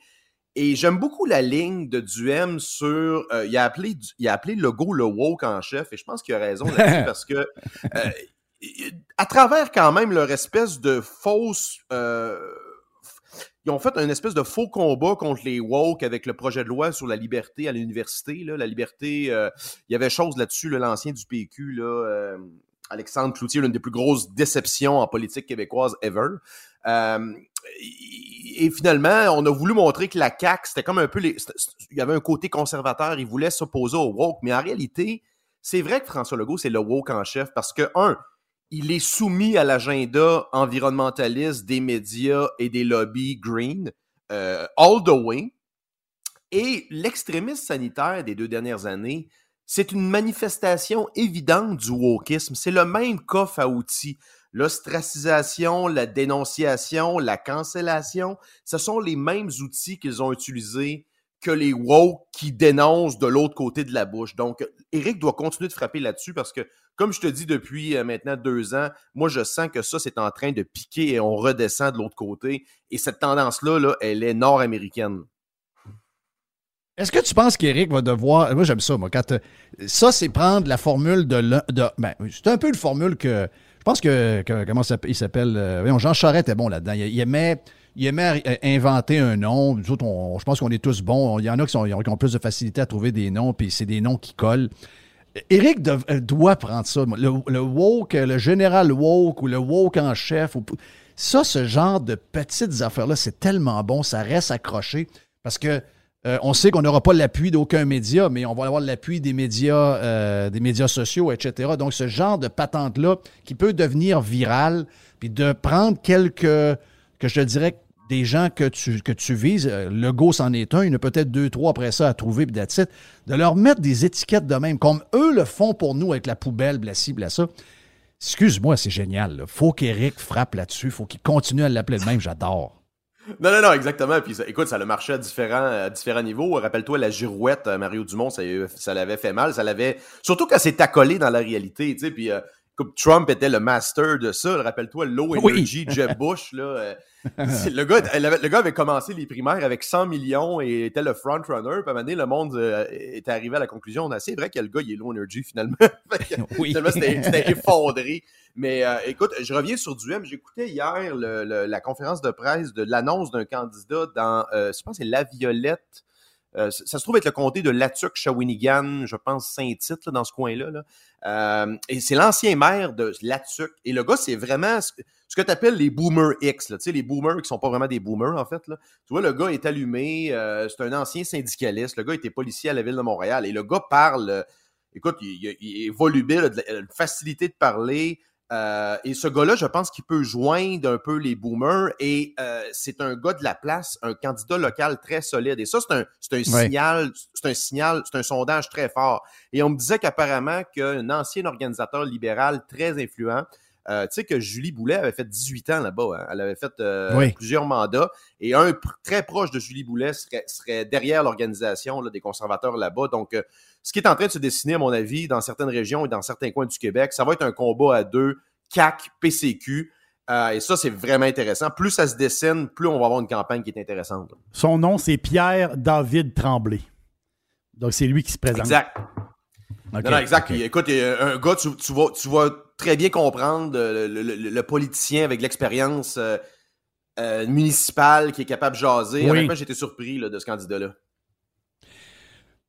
Et j'aime beaucoup la ligne de Duhem sur. Euh, il, a appelé, il a appelé Legault le woke en chef, et je pense qu'il a raison là-dessus *laughs* parce que. Euh, à travers quand même leur espèce de fausse ils ont fait un espèce de faux combat contre les woke avec le projet de loi sur la liberté à l'université. La liberté, euh, il y avait chose là-dessus, l'ancien du PQ, euh, Alexandre Cloutier, l'une des plus grosses déceptions en politique québécoise ever. Euh, et finalement, on a voulu montrer que la CAQ, c'était comme un peu... Il y avait un côté conservateur, il voulait s'opposer au woke, mais en réalité, c'est vrai que François Legault, c'est le woke en chef parce que, un, il est soumis à l'agenda environnementaliste des médias et des lobbies green euh, all the way. Et l'extrémisme sanitaire des deux dernières années, c'est une manifestation évidente du wokisme. C'est le même coffre à outils. L'ostracisation, la dénonciation, la cancellation, ce sont les mêmes outils qu'ils ont utilisés que les woke qui dénoncent de l'autre côté de la bouche. Donc, Eric doit continuer de frapper là-dessus parce que comme je te dis depuis euh, maintenant deux ans, moi, je sens que ça, c'est en train de piquer et on redescend de l'autre côté. Et cette tendance-là, là, elle est nord-américaine. Est-ce que tu penses qu'Éric va devoir. Moi, j'aime ça, moi. Quand, euh, ça, c'est prendre la formule de. de ben, c'est un peu une formule que. Je pense que. comment il s'appelle euh, Jean Charest est bon là-dedans. Il, aimait. Il aimait inventer un nom. Nous autres, je pense qu'on est tous bons. Il y en a qui, ont plus de facilité à trouver des noms, puis c'est des noms qui collent. Eric euh, doit prendre ça. Le, woke, le général woke ou le woke en chef. ça, ce genre de petites affaires-là, c'est tellement bon, ça reste accroché parce que euh, on sait qu'on n'aura pas l'appui d'aucun média, mais on va avoir l'appui des médias, euh, des médias sociaux, etc. Donc, ce genre de patente-là qui peut devenir viral, puis de prendre quelques, que je dirais, des gens que tu, que tu vises. Euh, le go c'en est un. Il y en a peut-être deux, trois après ça à trouver, puis that's De leur mettre des étiquettes de même, comme eux le font pour nous avec la poubelle, blassi, ça. Excuse-moi, c'est génial. Faut qu'Éric frappe là-dessus. Faut qu'il continue à l'appeler de même. J'adore. Non, non, non, exactement. Puis écoute, ça a marché à différents, à différents niveaux. Rappelle-toi, la girouette, euh, Mario Dumont, ça, ça l'avait fait mal. Ça l'avait. Surtout quand c'est accolé dans la réalité, tu sais. Puis euh, Trump était le master de ça. Rappelle-toi, Low Energy, Jeb Bush, là. Euh, le, gars, le gars avait commencé les primaires avec 100 millions et était le front-runner. Puis à un moment donné, le monde euh, était arrivé à la conclusion c'est vrai que le gars, il est Low Energy finalement. *laughs* *laughs* oui. c'était effondré. Mais euh, écoute, je reviens sur Duhem. J'écoutais hier la conférence de presse de l'annonce d'un candidat dans, je pense, c'est La Violette euh, ça se trouve être le comté de Latuc, Shawinigan, je pense Saint-Tite, dans ce coin-là. Euh, et c'est l'ancien maire de Latuc. Et le gars, c'est vraiment ce, que tu appelles les boomers X, là, les boomers qui sont pas vraiment des boomers, en fait. Tu vois, le gars est allumé, euh, c'est un ancien syndicaliste. Le gars était policier à la ville de Montréal. Et le gars parle, écoute, il, il, est volubile, il a une facilité de parler. Euh, et ce gars-là, je pense qu'il peut joindre un peu les boomers et euh, c'est un gars de la place, un candidat local très solide. Et ça, c'est un, un signal, c'est un signal, c'est un sondage très fort. Et on me disait qu'apparemment qu'un ancien organisateur libéral très influent, euh, tu sais que Julie Boulet avait fait 18 ans là-bas. Hein. Elle avait fait plusieurs mandats. Et un très proche de Julie Boulet serait, serait derrière l'organisation des conservateurs là-bas. Donc, ce qui est en train de se dessiner, à mon avis, dans certaines régions et dans certains coins du Québec, ça va être un combat à deux, CAC, PCQ. Euh, et ça, c'est vraiment intéressant. Plus ça se dessine, plus on va avoir une campagne qui est intéressante. Son nom, c'est Pierre-David Tremblay. Donc, c'est lui qui se présente. Exact. non, exact. Écoute, un gars, tu, vas, très bien comprendre euh, le, politicien avec l'expérience euh, municipale qui est capable de jaser. Oui. j'étais surpris de ce candidat-là.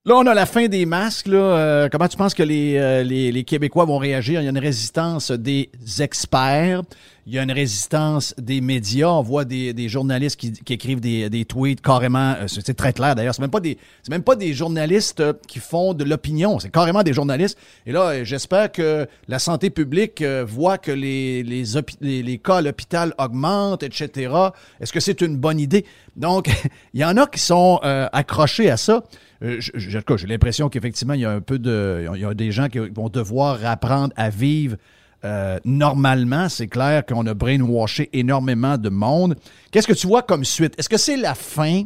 Là, on a la fin des masques. Là. Euh, comment tu penses que les, euh, les, les, Québécois vont réagir? Il y a une résistance des experts. Il y a une résistance des médias. On voit des, des journalistes qui, écrivent des, des tweets carrément. Euh, c'est très clair d'ailleurs. C'est même pas même pas des journalistes qui font de l'opinion. C'est carrément des journalistes. Et là, j'espère que la santé publique voit que les, les, les, les cas à l'hôpital augmentent, etc. Est-ce que c'est une bonne idée? Donc, *laughs* il y en a qui sont accrochés à ça. Euh, j'ai l'impression qu'effectivement, il y a un peu de. Il y a des gens qui vont devoir apprendre à vivre euh, normalement. C'est clair qu'on a brainwashé énormément de monde. Qu'est-ce que tu vois comme suite? Est-ce que c'est la fin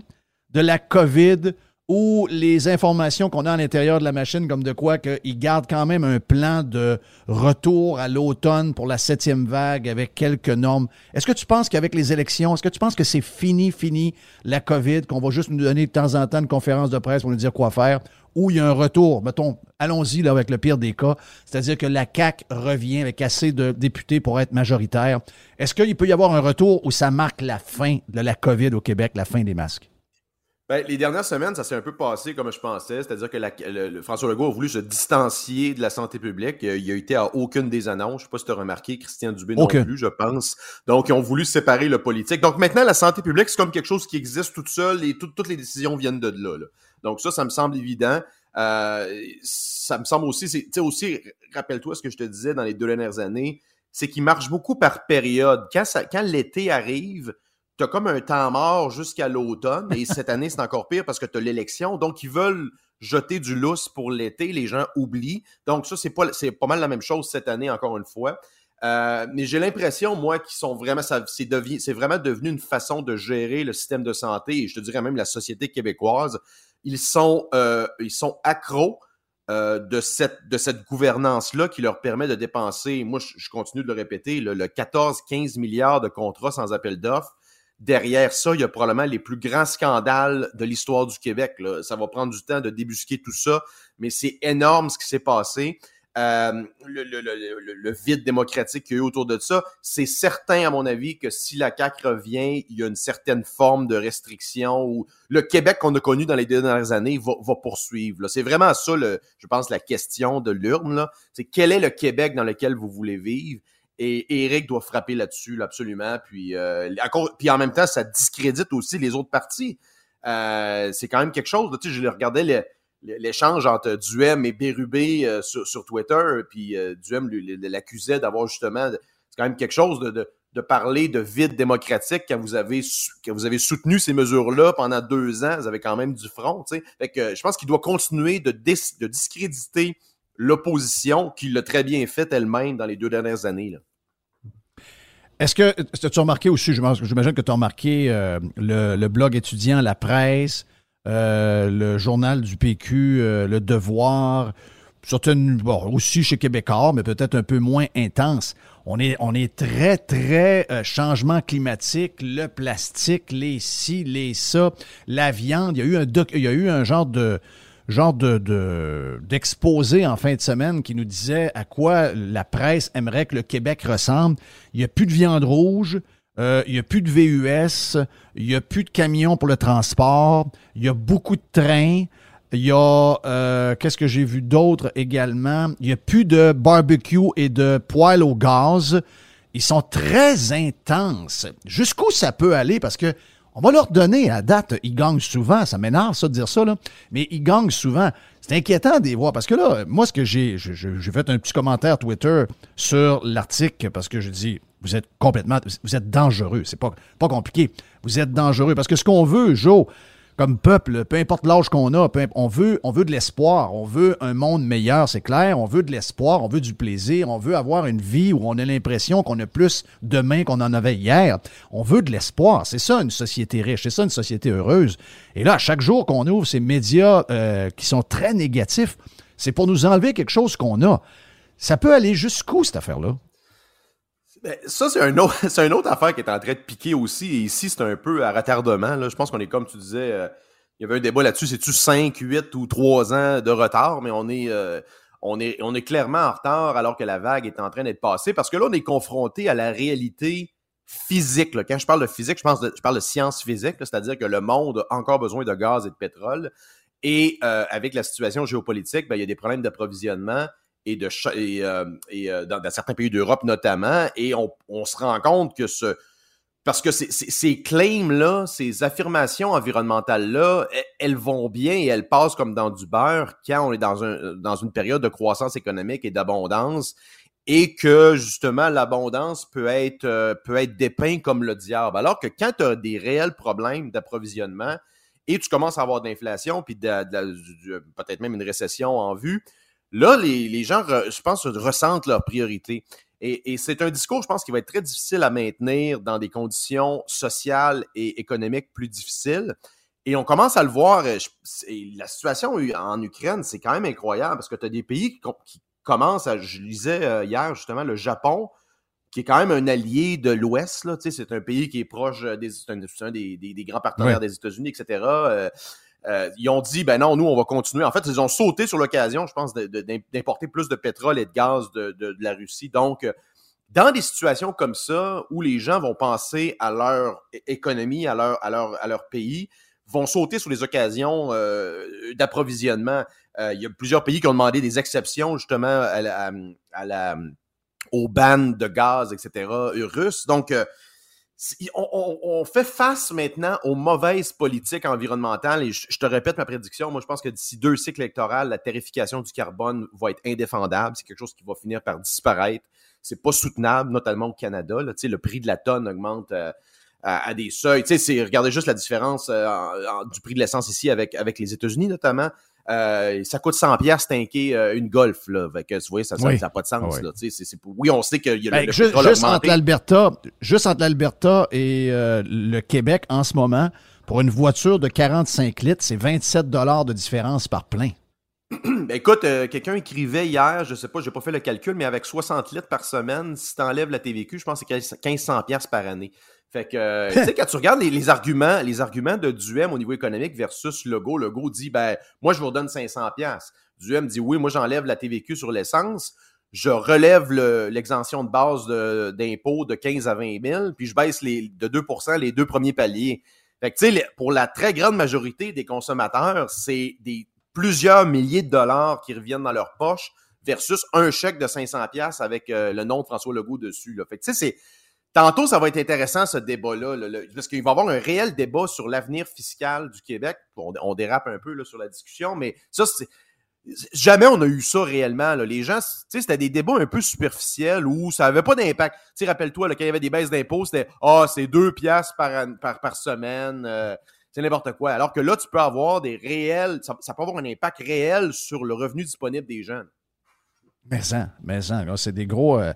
de la COVID ou les informations qu'on a à l'intérieur de la machine, comme de quoi qu'ils gardent quand même un plan de retour à l'automne pour la septième vague avec quelques normes. Est-ce que tu penses qu'avec les élections, est-ce que tu penses que c'est fini, fini la COVID, qu'on va juste nous donner de temps en temps une conférence de presse pour nous dire quoi faire, ou il y a un retour, mettons, allons-y avec le pire des cas, c'est-à-dire que la CAQ revient avec assez de députés pour être majoritaire. Est-ce qu'il peut y avoir un retour où ça marque la fin de la COVID au Québec, la fin des masques? Ben, les dernières semaines, ça s'est un peu passé comme je pensais, c'est-à-dire que le, François Legault a voulu se distancier de la santé publique. Il a été à aucune des annonces. Je ne sais pas si tu as remarqué, Christian Dubé non plus, je pense. Donc, ils ont voulu séparer le politique. Donc, maintenant, la santé publique, c'est comme quelque chose qui existe toute seule et toutes les décisions viennent de là, Donc, ça, ça me semble évident. Euh, ça me semble aussi, tu sais, aussi, rappelle-toi ce que je te disais dans les deux dernières années, c'est qu'il marche beaucoup par période. Quand, quand l'été arrive, comme un temps mort jusqu'à l'automne. Et cette année, c'est encore pire parce que tu as l'élection. Donc, ils veulent jeter du lousse pour l'été. Les gens oublient. Donc, ça, c'est pas, pas mal la même chose cette année, encore une fois. Euh, mais j'ai l'impression, moi, qu'ils sont vraiment, c'est, c'est vraiment devenu une façon de gérer le système de santé et je te dirais même la société québécoise. Ils sont, euh, ils sont accros euh, de cette, de cette gouvernance-là qui leur permet de dépenser, moi, je, continue de le répéter, le 14-15 milliards de contrats sans appel d'offres derrière ça, il y a probablement les plus grands scandales de l'histoire du Québec. Ça va prendre du temps de débusquer tout ça, mais c'est énorme ce qui s'est passé. Euh, le, vide démocratique qu'il y a eu autour de ça, c'est certain, à mon avis, que si la CAQ revient, il y a une certaine forme de restriction ou le Québec qu'on a connu dans les dernières années va, va poursuivre. C'est vraiment ça, je pense, la question de l'urne. C'est quel est le Québec dans lequel vous voulez vivre? Et Eric doit frapper là-dessus, absolument. Puis, euh, puis en même temps, ça discrédite aussi les autres partis. Euh, c'est quand même quelque chose. sais, je regardais l'échange entre Duhem et Bérubé euh, sur, Twitter, puis Duhem l'accusait d'avoir justement. C'est quand même quelque chose de, parler de vide démocratique quand vous avez, soutenu ces mesures-là pendant deux ans. Vous avez quand même du front. je pense qu'il doit continuer de discréditer l'opposition, qui l'a très bien fait elle-même dans les deux dernières années. Là. Est-ce que tu as remarqué aussi, j'imagine que tu as remarqué euh, le, blog étudiant, la presse, euh, le journal du PQ, euh, le Devoir, certaines, aussi chez Québécois, mais peut-être un peu moins intense. On est, on est très, très changement climatique, le plastique, les ci, les ça, la viande. Il y a eu un, il y a eu un genre de, genre de, d'exposé en fin de semaine qui nous disait à quoi la presse aimerait que le Québec ressemble. Il n'y a plus de viande rouge, euh, il n'y a plus de VUS, il n'y a plus de camions pour le transport, il y a beaucoup de trains. Il y a, euh, qu'est-ce que j'ai vu d'autre également? Il n'y a plus de barbecue et de poêle au gaz. Ils sont très intenses. Jusqu'où ça peut aller? Parce que on va leur donner à date, ils gagnent souvent, ça m'énerve ça de dire ça, là, mais ils gagnent souvent. C'est inquiétant de les voir parce que là, moi, ce que j'ai, j'ai fait un petit commentaire Twitter sur l'article parce que je dis, vous êtes complètement, vous êtes dangereux. C'est pas, pas compliqué. Vous êtes dangereux parce que ce qu'on veut, Joe, comme peuple, peu importe l'âge qu'on a, on veut, on veut de l'espoir, on veut un monde meilleur, c'est clair, on veut de l'espoir, on veut du plaisir, on veut avoir une vie où on a l'impression qu'on a plus demain qu'on en avait hier. On veut de l'espoir, c'est ça une société riche, c'est ça une société heureuse. Et là, chaque jour qu'on ouvre ces médias euh, qui sont très négatifs, c'est pour nous enlever quelque chose qu'on a. Ça peut aller jusqu'où cette affaire-là? Ben, ça, c'est un autre, *laughs* c'est une autre affaire qui est en train de piquer aussi. Et ici, c'est un peu à retardement. Là. Je pense qu'on est, comme tu disais, euh, il y avait un débat là-dessus. C'est-tu 5, 8 ou 3 ans de retard? Mais on est, euh, on est, on est clairement en retard alors que la vague est en train d'être passée. Parce que là, on est confronté à la réalité physique. Là. Quand je parle de physique, je, pense je parle de science physique. C'est-à-dire que le monde a encore besoin de gaz et de pétrole. Et euh, avec la situation géopolitique, ben, il y a des problèmes d'approvisionnement et, de, et, euh, euh, dans, certains pays d'Europe notamment, et on, on, se rend compte que ce... Parce que ces, ces claims-là, ces affirmations environnementales-là, e, elles vont bien et elles passent comme dans du beurre quand on est dans, un, dans une période de croissance économique et d'abondance et que justement l'abondance peut être euh, peut être dépeint comme le diable. Alors que quand tu as des réels problèmes d'approvisionnement et tu commences à avoir de l'inflation puis peut-être même une récession en vue, Là, les, gens, je pense, ressentent leurs priorités. Et, c'est un discours, je pense, qui va être très difficile à maintenir dans des conditions sociales et économiques plus difficiles. Et on commence à le voir. Euh, la situation en Ukraine, c'est quand même incroyable parce que tu as des pays qui, commencent à. Je lisais euh, hier, justement, le Japon, qui est quand même un allié de l'Ouest. C'est un pays qui est proche des, un, des, des, grands partenaires des États-Unis, etc. Euh, ils ont dit, ben non, nous, on va continuer. En fait, ils ont sauté sur l'occasion, je pense, d'importer plus de pétrole et de gaz de, la Russie. Donc, euh, dans des situations comme ça, où les gens vont penser à leur économie, à leur, à leur, à leur pays, vont sauter sur les occasions euh, d'approvisionnement. il y a plusieurs pays qui ont demandé des exceptions, justement, à la, à la, aux bannes de gaz, etc., russes. Donc, on, fait face maintenant aux mauvaises politiques environnementales et je, te répète ma prédiction. Moi, je pense que d'ici deux cycles électoraux, la tarification du carbone va être indéfendable. C'est quelque chose qui va finir par disparaître. C'est pas soutenable, notamment au Canada. Le prix de la tonne augmente euh, à, des seuils. regardez juste la différence euh, du prix de l'essence ici avec, avec les États-Unis, notamment. Euh, ça coûte 100 pièces tanker euh, une Golf là. Fait que, vous voyez, ça n'a pas de sens. Ah là, oui, on sait qu'il y a ben, le, juste, juste entre l'Alberta, juste entre l'Alberta et euh, le Québec en ce moment, pour une voiture de 45 litres, c'est 27 dollars de différence par plein. *clears throat* Ben, écoute, quelqu'un écrivait hier, je sais pas, j'ai pas fait le calcul, mais avec 60 litres par semaine, si tu enlèves la TVQ, je pense que c'est 1500 pièces par année. Fait que, euh, tu sais, quand tu regardes les, arguments, les arguments de Duhem au niveau économique versus Legault, Legault dit, ben, moi, je vous redonne 500 pièces. Duhem dit, oui, moi, j'enlève la TVQ sur l'essence, je relève l'exemption de base d'impôt de, 15 à 20 000, puis je baisse les, de 2% les deux premiers paliers. Fait que, tu sais, pour la très grande majorité des consommateurs, c'est des plusieurs milliers de dollars qui reviennent dans leur poche versus un chèque de 500 pièces avec euh, le nom de François Legault dessus. Fait que, tu sais, c'est Tantôt, ça va être intéressant ce débat-là, parce qu'il va y avoir un réel débat sur l'avenir fiscal du Québec. On, dérape un peu sur la discussion, mais ça, c'est. jamais on a eu ça réellement. Les gens, c'était des débats un peu superficiels où ça avait pas d'impact. Rappelle-toi, quand il y avait des baisses d'impôts, c'était Ah, c'est deux piastres par, semaine. Euh, c'est n'importe quoi. Alors que là, tu peux avoir des réels, ça, peut avoir un impact réel sur le revenu disponible des jeunes. Mais ça, mais c'est des gros. Euh,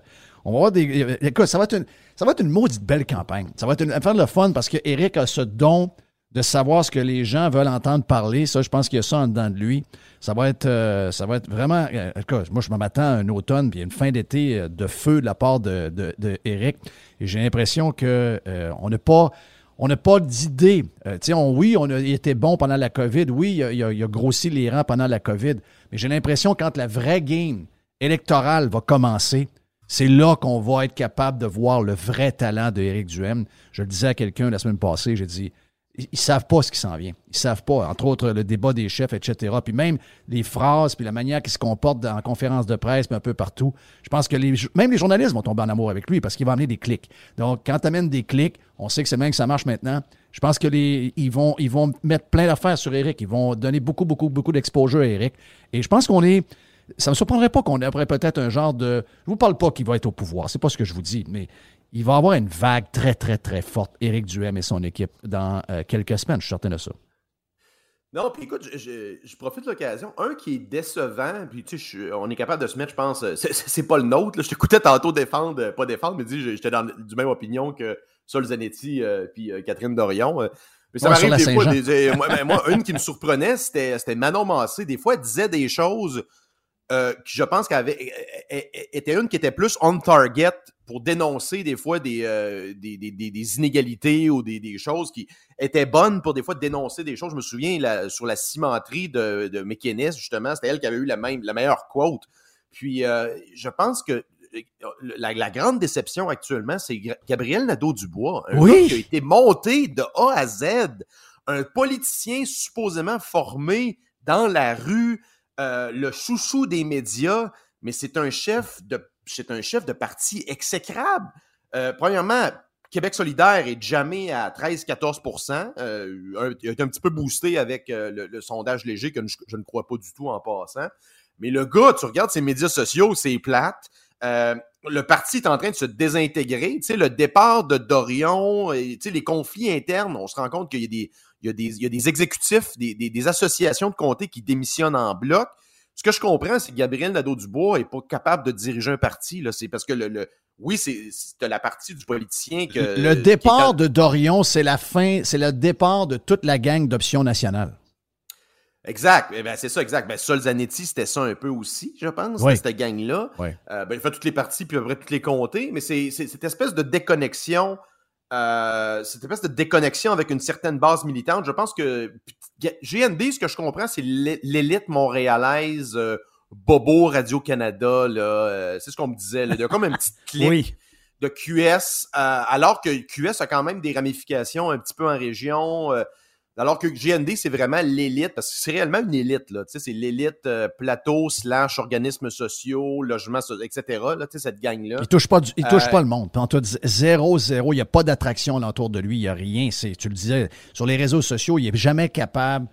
on va des. Écoute, ça va être une, ça va être une maudite belle campagne. Ça va être une affaire de le fun parce que a ce don de savoir ce que les gens veulent entendre parler. Ça, je pense qu'il y a ça en dedans de lui. Ça va être, euh, ça va être vraiment. Euh, moi, je m'attends à un automne puis une fin d'été euh, de feu de la part de, de. Et j'ai l'impression que on n'a pas. On n'a pas d'idée. On, oui, on a, il était bon pendant la COVID. Oui, il a, grossi les rangs pendant la COVID. Mais j'ai l'impression que quand la vraie game électorale va commencer, c'est là qu'on va être capable de voir le vrai talent de Éric Duhem. Je le disais à quelqu'un la semaine passée, j'ai dit ils ne savent pas ce qui s'en vient. Ils savent pas, entre autres, le débat des chefs, etc. Puis même les phrases, puis la manière qu'ils se comportent en conférence de presse, puis un peu partout. Je pense que les, même les journalistes vont tomber en amour avec lui parce qu'il va amener des clics. Donc, quand tu amènes des clics, on sait que c'est même que ça marche maintenant. Je pense que les, ils, vont, ils vont mettre plein d'affaires sur Eric. Ils vont donner beaucoup, beaucoup, beaucoup d'exposure à Eric. Et je pense qu'on est. Ça ne me surprendrait pas qu'on ait peut-être un genre de. Je ne vous parle pas qu'il va être au pouvoir, c'est pas ce que je vous dis, mais il va y avoir une vague très, très, très forte, Éric Duhem et son équipe, dans euh, quelques semaines. Je suis certain de ça. Non, puis écoute, je, profite de l'occasion. Un qui est décevant, puis tu sais, on est capable de se mettre, je pense, euh, c'est pas le nôtre. Je t'écoutais tantôt défendre, euh, pas défendre, mais dis, j'étais dans du même opinion que Sol Zanetti puis Catherine Dorion. Mais ça m'arrive des fois, ben, moi, une qui me surprenait, c'était Manon Massé. Des fois, elle disait des choses euh, qui, je pense qu'elle était une qui était plus on target pour dénoncer des fois des, euh, des, des, des, inégalités ou des, des, choses qui étaient bonnes pour des fois dénoncer des choses. Je me souviens la, sur la cimenterie de, de justement, c'était elle qui avait eu la, même, la meilleure quote. Puis euh, je pense que la, la, grande déception actuellement, c'est Gabriel Nadeau-Dubois, un oui. qui a été monté de A à Z, un politicien supposément formé dans la rue, euh, le chouchou des médias, mais c'est un chef de un parti exécrable. Euh, premièrement, Québec solidaire est jamais à 13-14% euh, Il a été un petit peu boosté avec le, sondage léger que je, ne crois pas du tout en passant. Mais le gars, tu regardes ses médias sociaux, c'est plate. le parti est en train de se désintégrer. Tu le départ de Dorion, tu les conflits internes, on se rend compte qu'il y a des, il y a des, il y a des exécutifs, des, des, associations de comtés qui démissionnent en bloc. Ce que je comprends, c'est que Gabriel Nadeau-Dubois n'est pas capable de diriger un parti. C'est parce que le, oui, c'est la partie du politicien que. Le départ de Dorion, c'est la fin, c'est le départ de toute la gang d'options nationales. Exact. Eh ben, c'est ça, exact. Ben, Sol Zanetti, c'était ça un peu aussi, je pense, cette gang-là. Euh, ben, il fait toutes les parties, puis après toutes les comtés, mais c'est cette espèce de déconnexion euh, cette espèce de déconnexion avec une certaine base militante. Je pense que GND, ce que je comprends, c'est l'élite montréalaise euh, Bobo Radio-Canada. Euh, c'est ce qu'on me disait. Il y a comme un petit *laughs* clic de QS, alors que QS a quand même des ramifications un petit peu en région. Alors que GND, c'est vraiment l'élite, parce que c'est réellement une élite, là. c'est l'élite euh, plateau, slash organismes sociaux, logements, etc. Là, cette gang-là. Il touche pas, il touche euh, pas le monde. En tout zéro, zéro. Il n'y a pas d'attraction autour de lui. Il n'y a rien. Tu le disais, sur les réseaux sociaux, il n'est jamais capable.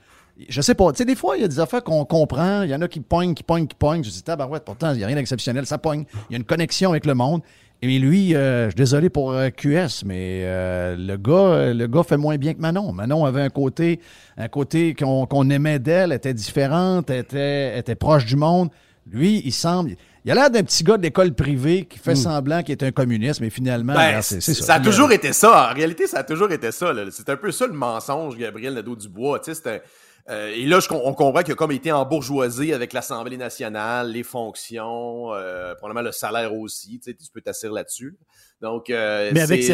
Je sais pas. Tu sais, des fois, il y a des affaires qu'on comprend. Il y en a qui poignent, qui poignent, qui poignent. Je dis, tabarouette, pourtant, il n'y a rien d'exceptionnel. Ça pogne. Il y a une connexion avec le monde. Et lui, euh, je suis désolé pour euh, QS, mais euh, le gars, le gars fait moins bien que Manon. Manon avait un côté, un côté qu'on aimait d'elle, était différente, était, était proche du monde. Lui, il semble. Il a l'air d'un petit gars de l'école privée qui fait hmm. semblant qu'il est un communiste, mais finalement, ben, c'est ça. Ça a toujours été ça. En réalité, ça a toujours été ça. C'est un peu ça le mensonge, Gabriel Nadeau-Dubois. Tu sais, euh, et là, on comprend qu'il a comme été embourgeoisé avec l'Assemblée nationale, les fonctions, euh, probablement le salaire aussi. Tu, sais, tu peux t'asseoir là-dessus. Donc, euh, mais, avec sa,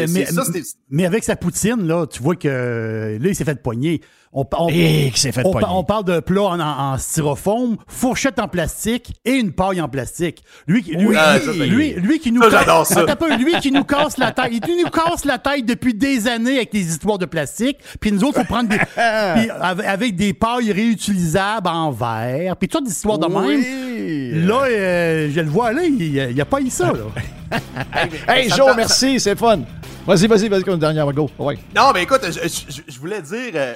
mais, avec sa poutine, là, tu vois que là, il s'est fait poigner. On, on, Et fait on, on, parle de plat en, en, styrofoam, fourchette en plastique et une paille en plastique. Lui, lui, ah, lui, lui, qui nous casse, lui qui nous casse la tête, il nous casse la tête depuis des années avec les histoires de plastique. Puis nous autres, faut prendre des, *laughs* avec des pailles réutilisables en verre, puis toutes des histoires de même. Là, euh, je le vois là, il, il a pas eu ça. Là. *laughs* *laughs* hey, Joe, merci, c'est fun. Vas-y, vas-y, vas-y, comme dernière, go. Ouais. Non, mais écoute, je, je- je voulais dire euh,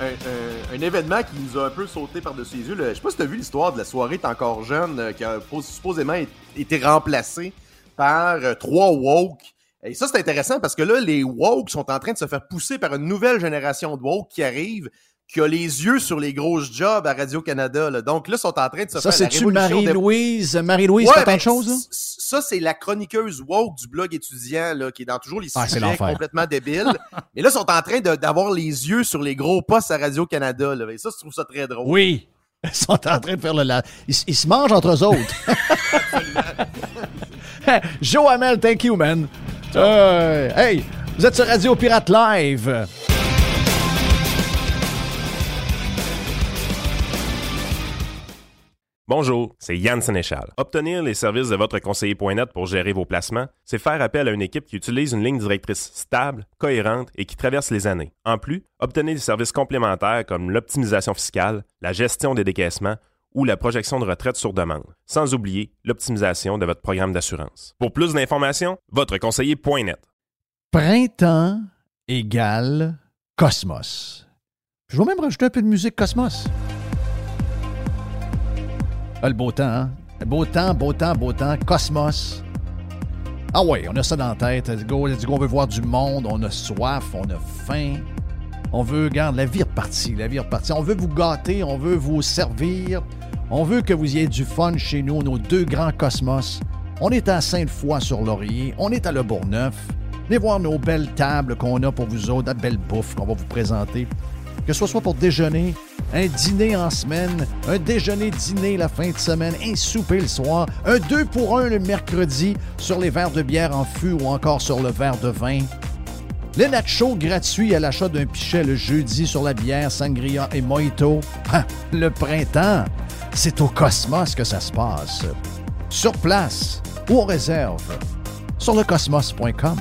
un, un- un- un événement qui nous a un peu sauté par-dessus les yeux. là. Je sais pas si tu as vu l'histoire de la soirée T'es encore jeune, euh, qui a pos- supposément été remplacée par euh, trois woke. Et ça, c'est intéressant parce que là, les woke sont en train de se faire pousser par une nouvelle génération de woke qui arrive, qui a les yeux sur les grosses jobs à Radio-Canada. là. Donc là, ils sont en train de se Ça, faire la révolution des- Marie-Louise? Marie-Louise Ouais, ben, de choses, c- Ça, c'est la chroniqueuse woke du blog étudiant, là, qui est dans toujours les Ah, c'est sujets complètement débiles. *laughs* Mais là, ils sont en train de- d'avoir les yeux sur les gros postes à Radio-Canada. là. Et ça, je trouve ça très drôle. Oui. Ils sont en train de faire le la... Ils, ils se mangent entre eux autres. *laughs* Joe Hamel, thank you, man. Euh, hey, vous êtes sur Radio Pirate Live. Bonjour, c'est Yann Sénéchal. Obtenir les services de votre conseiller.net pour gérer vos placements, c'est faire appel à une équipe qui utilise une ligne directrice stable, cohérente et qui traverse les années. En plus, obtenez des services complémentaires comme l'optimisation fiscale, la gestion des décaissements ou la projection de retraite sur demande, sans oublier l'optimisation de votre programme d'assurance. Pour plus d'informations, votre conseiller.net. Printemps égale Cosmos. Je vais même rajouter un peu de musique Cosmos. Ah, le beau temps, hein? Beau temps, beau temps, beau temps. Cosmos. Ah ouais, on a ça dans la tête. Let's go, let's go, on veut voir du monde, on a soif, on a faim. On veut, regarde, la vie repartie, la vie repartie. On veut vous gâter, on veut vous servir. On veut que vous ayez du fun chez nous, nos deux grands cosmos. On est à Sainte-Foy sur Laurier, on est à Le Bourgneuf. Venez voir nos belles tables qu'on a pour vous autres, la belle bouffe qu'on va vous présenter. Que ce soit pour déjeuner, un dîner en semaine, un déjeuner-dîner la fin de semaine, un souper le soir, un 2 pour 1 le mercredi sur les verres de bière en fût ou encore sur le verre de vin. Les nachos gratuits à l'achat d'un pichet le jeudi sur la bière, sangria et mojito. Ah, le printemps, c'est au Cosmos que ça se passe. Sur place ou en réserve. Sur lecosmos.com.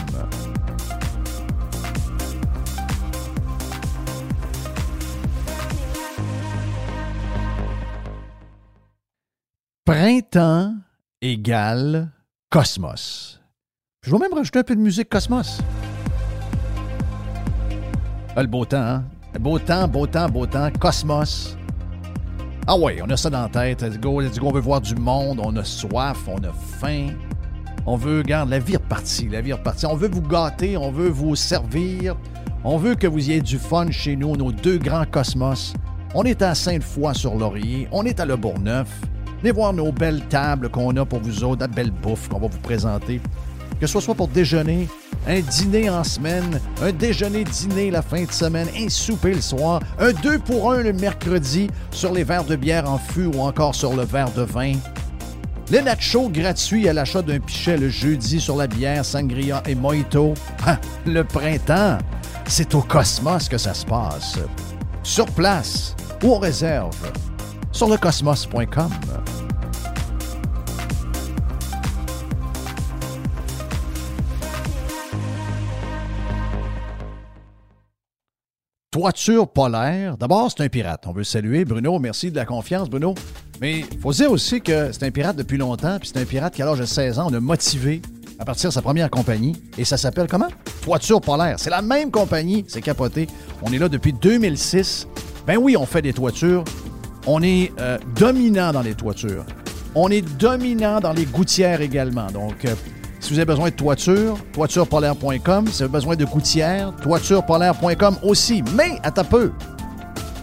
Printemps égale Cosmos. Je vais même rajouter un peu de musique Cosmos. Ah, le beau temps, hein? Beau temps, beau temps, beau temps. Cosmos. Ah ouais, on a ça dans la tête. Let's go, let's go, on veut voir du monde, on a soif, on a faim. On veut, regarde, la vie repartie, la vie repartie. On veut vous gâter, on veut vous servir. On veut que vous ayez du fun chez nous, nos deux grands cosmos. On est à Sainte-Foy sur Laurier, on est à Le Bourgneuf. Venez voir nos belles tables qu'on a pour vous autres, la belle bouffe qu'on va vous présenter. Que ce soit pour déjeuner, un dîner en semaine, un déjeuner-dîner la fin de semaine, un souper le soir, un 2 pour 1 le mercredi sur les verres de bière en fût ou encore sur le verre de vin. Les nachos gratuits à l'achat d'un pichet le jeudi sur la bière, sangria et mojito. Ah, le printemps, c'est au Cosmos que ça se passe. Sur place ou en réserve. Sur lecosmos.com. Toiture polaire. D'abord, c'est un pirate. On veut le saluer. Bruno, merci de la confiance, Bruno. Mais il faut dire aussi que c'est un pirate depuis longtemps, puis c'est un pirate qui, à l'âge de 16 ans, on a motivé à partir de sa première compagnie. Et ça s'appelle comment? Toiture polaire. C'est la même compagnie, c'est capoté. On est là depuis 2006. Ben oui, on fait des toitures. On est euh, dominant dans les toitures. On est dominant dans les gouttières également. Donc, euh, si vous avez besoin de toiture, toiturepolaire.com. Si vous avez besoin de gouttières, toiturepolaire.com aussi. Mais, à ta peu,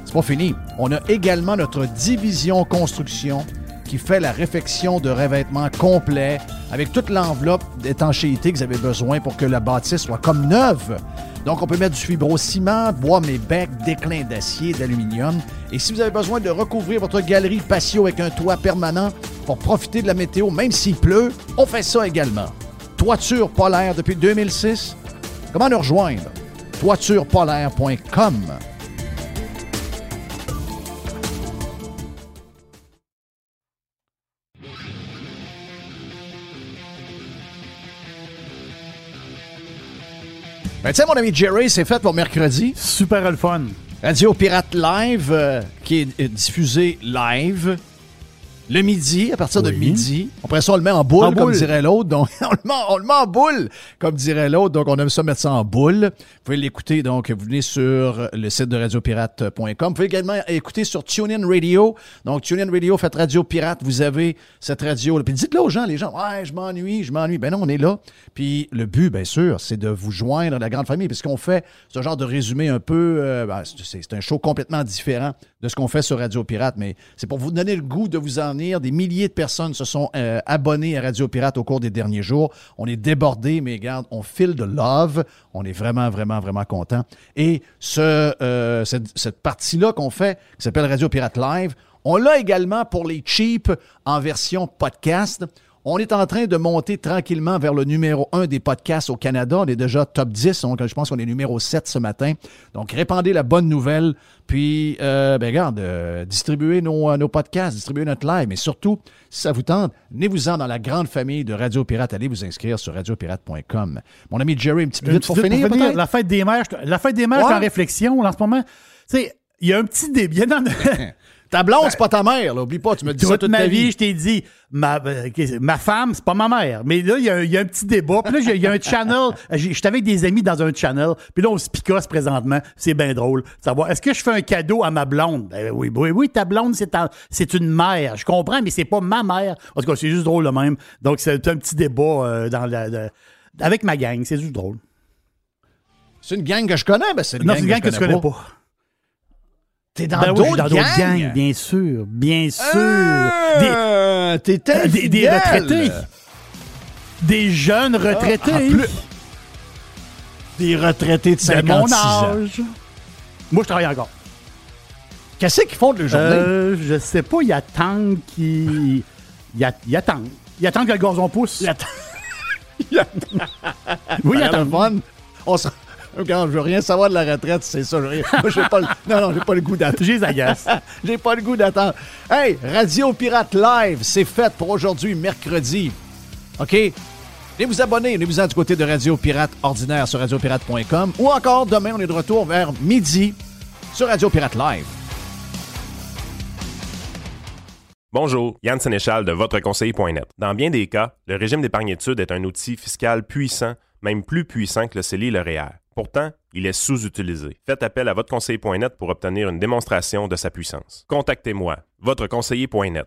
c'est pas fini. On a également notre division construction qui fait la réfection de revêtements complets avec toute l'enveloppe d'étanchéité que vous avez besoin pour que la bâtisse soit comme neuve. Donc, on peut mettre du fibro-ciment, bois mes becs, déclin d'acier, d'aluminium. Et si vous avez besoin de recouvrir votre galerie patio avec un toit permanent pour profiter de la météo, même s'il pleut, on fait ça également. Toiture polaire depuis 2006. Comment nous rejoindre? toiturepolaire.com. Ben, tu sais, mon ami Jerry, c'est fait pour mercredi. Super le fun. Radio Pirate Live, euh, qui est diffusé live. Le midi, à partir de midi. Après ça, on le met en boule, En comme boule. dirait l'autre. Donc, *laughs* on le, met, on le met en boule, comme dirait l'autre. Donc, on aime ça mettre ça en boule. Vous pouvez l'écouter. Donc, vous venez sur le site de radiopirate.com. Vous pouvez également écouter sur TuneIn Radio. Donc, TuneIn Radio, faites Radio Pirate. Vous avez cette radio. Puis dites-le aux gens, les gens, ouais, je m'ennuie, je m'ennuie. Ben non, on est là. Puis le but, bien sûr, c'est de vous joindre à la grande famille. Parce qu'on fait ce genre de résumé un peu. euh, ben, c'est c'est un show complètement différent de ce qu'on fait sur Radio Pirate. Mais c'est pour vous donner le goût de vous en Des milliers de personnes se sont euh, abonnées à Radio Pirate au cours des derniers jours. On est débordés, mais regarde, on file de love. On est vraiment, vraiment, vraiment content. Et euh, cette, cette partie-là qu'on fait, qui s'appelle Radio Pirate Live, on l'a également pour les cheap en version podcast. On est en train de monter tranquillement vers le numéro 1 des podcasts au Canada. On est déjà top 10, donc je pense qu'on est numéro 7 ce matin. Donc, répandez la bonne nouvelle, puis, euh, ben regarde, euh, distribuez nos, euh, nos podcasts, distribuez notre live, mais surtout, si ça vous tente, venez-vous-en dans la grande famille de Radio Pirate. Allez vous inscrire sur radiopirate.com. Mon ami Jerry, une petite minute pour finir? La fête des mères, la fête des mères, Ouais. en réflexion là, en ce moment. Tu sais, il y a un petit début. *laughs* Ta blonde, c'est pas ta mère, là. Oublie pas, tu me dis ça toute ma ta vie, vie. je t'ai dit, ma, euh, ma femme, c'est pas ma mère. Mais là, il y, a un- il y a un petit débat. Puis là, il y a- un channel. J'ai- J'étais avec des amis dans un channel. Puis là, on se picasse présentement. C'est bien drôle. de Savoir, est-ce que je fais un cadeau à ma blonde? Ben oui, oui, oui, ta blonde, c'est ta- c'est une mère. Je comprends, mais c'est pas ma mère. En tout cas, c'est juste drôle de même. Donc, c'est un petit débat euh, dans la, la- avec ma gang. C'est juste drôle. C'est une gang que je connais, ben c'est une Non, gang, c'est une gang que tu connais pas. T'es dans Ben d'autres gangs? gangs, bien sûr. Bien sûr. Des- Euh, T'es Euh, des, des retraités. Des jeunes retraités. Ah, plus, Des retraités de de mon 56 ans. âge. Moi, je travaille encore. Qu'est-ce qu'ils font de leur journée? Euh, je sais pas, il y a tant qui. Il y a, tant. Il y a tant que le gazon pousse. Il y a tant- Oui, il y a Ça a tant. l'air fun. On se... Regarde, je veux rien savoir de la retraite, c'est ça. Moi, j'ai pas le... *laughs* Non, non, j'ai pas le goût d'attendre. J'ai les agace. *laughs* J'ai pas le goût d'attendre. Hey, Radio Pirate Live, c'est fait pour aujourd'hui, mercredi. OK? Venez vous abonner, venez vous en du côté de Radio Pirate ordinaire sur radiopirate.com ou encore demain, on est de retour vers midi sur Radio Pirate Live. Bonjour, Yann Sénéchal de votreconseiller.net. Dans bien des cas, le régime d'épargne-études est un outil fiscal puissant, même plus puissant que le CELI et le REER. Pourtant, il est sous-utilisé. Faites appel à votreconseiller.net pour obtenir une démonstration de sa puissance. Contactez-moi, votreconseiller.net.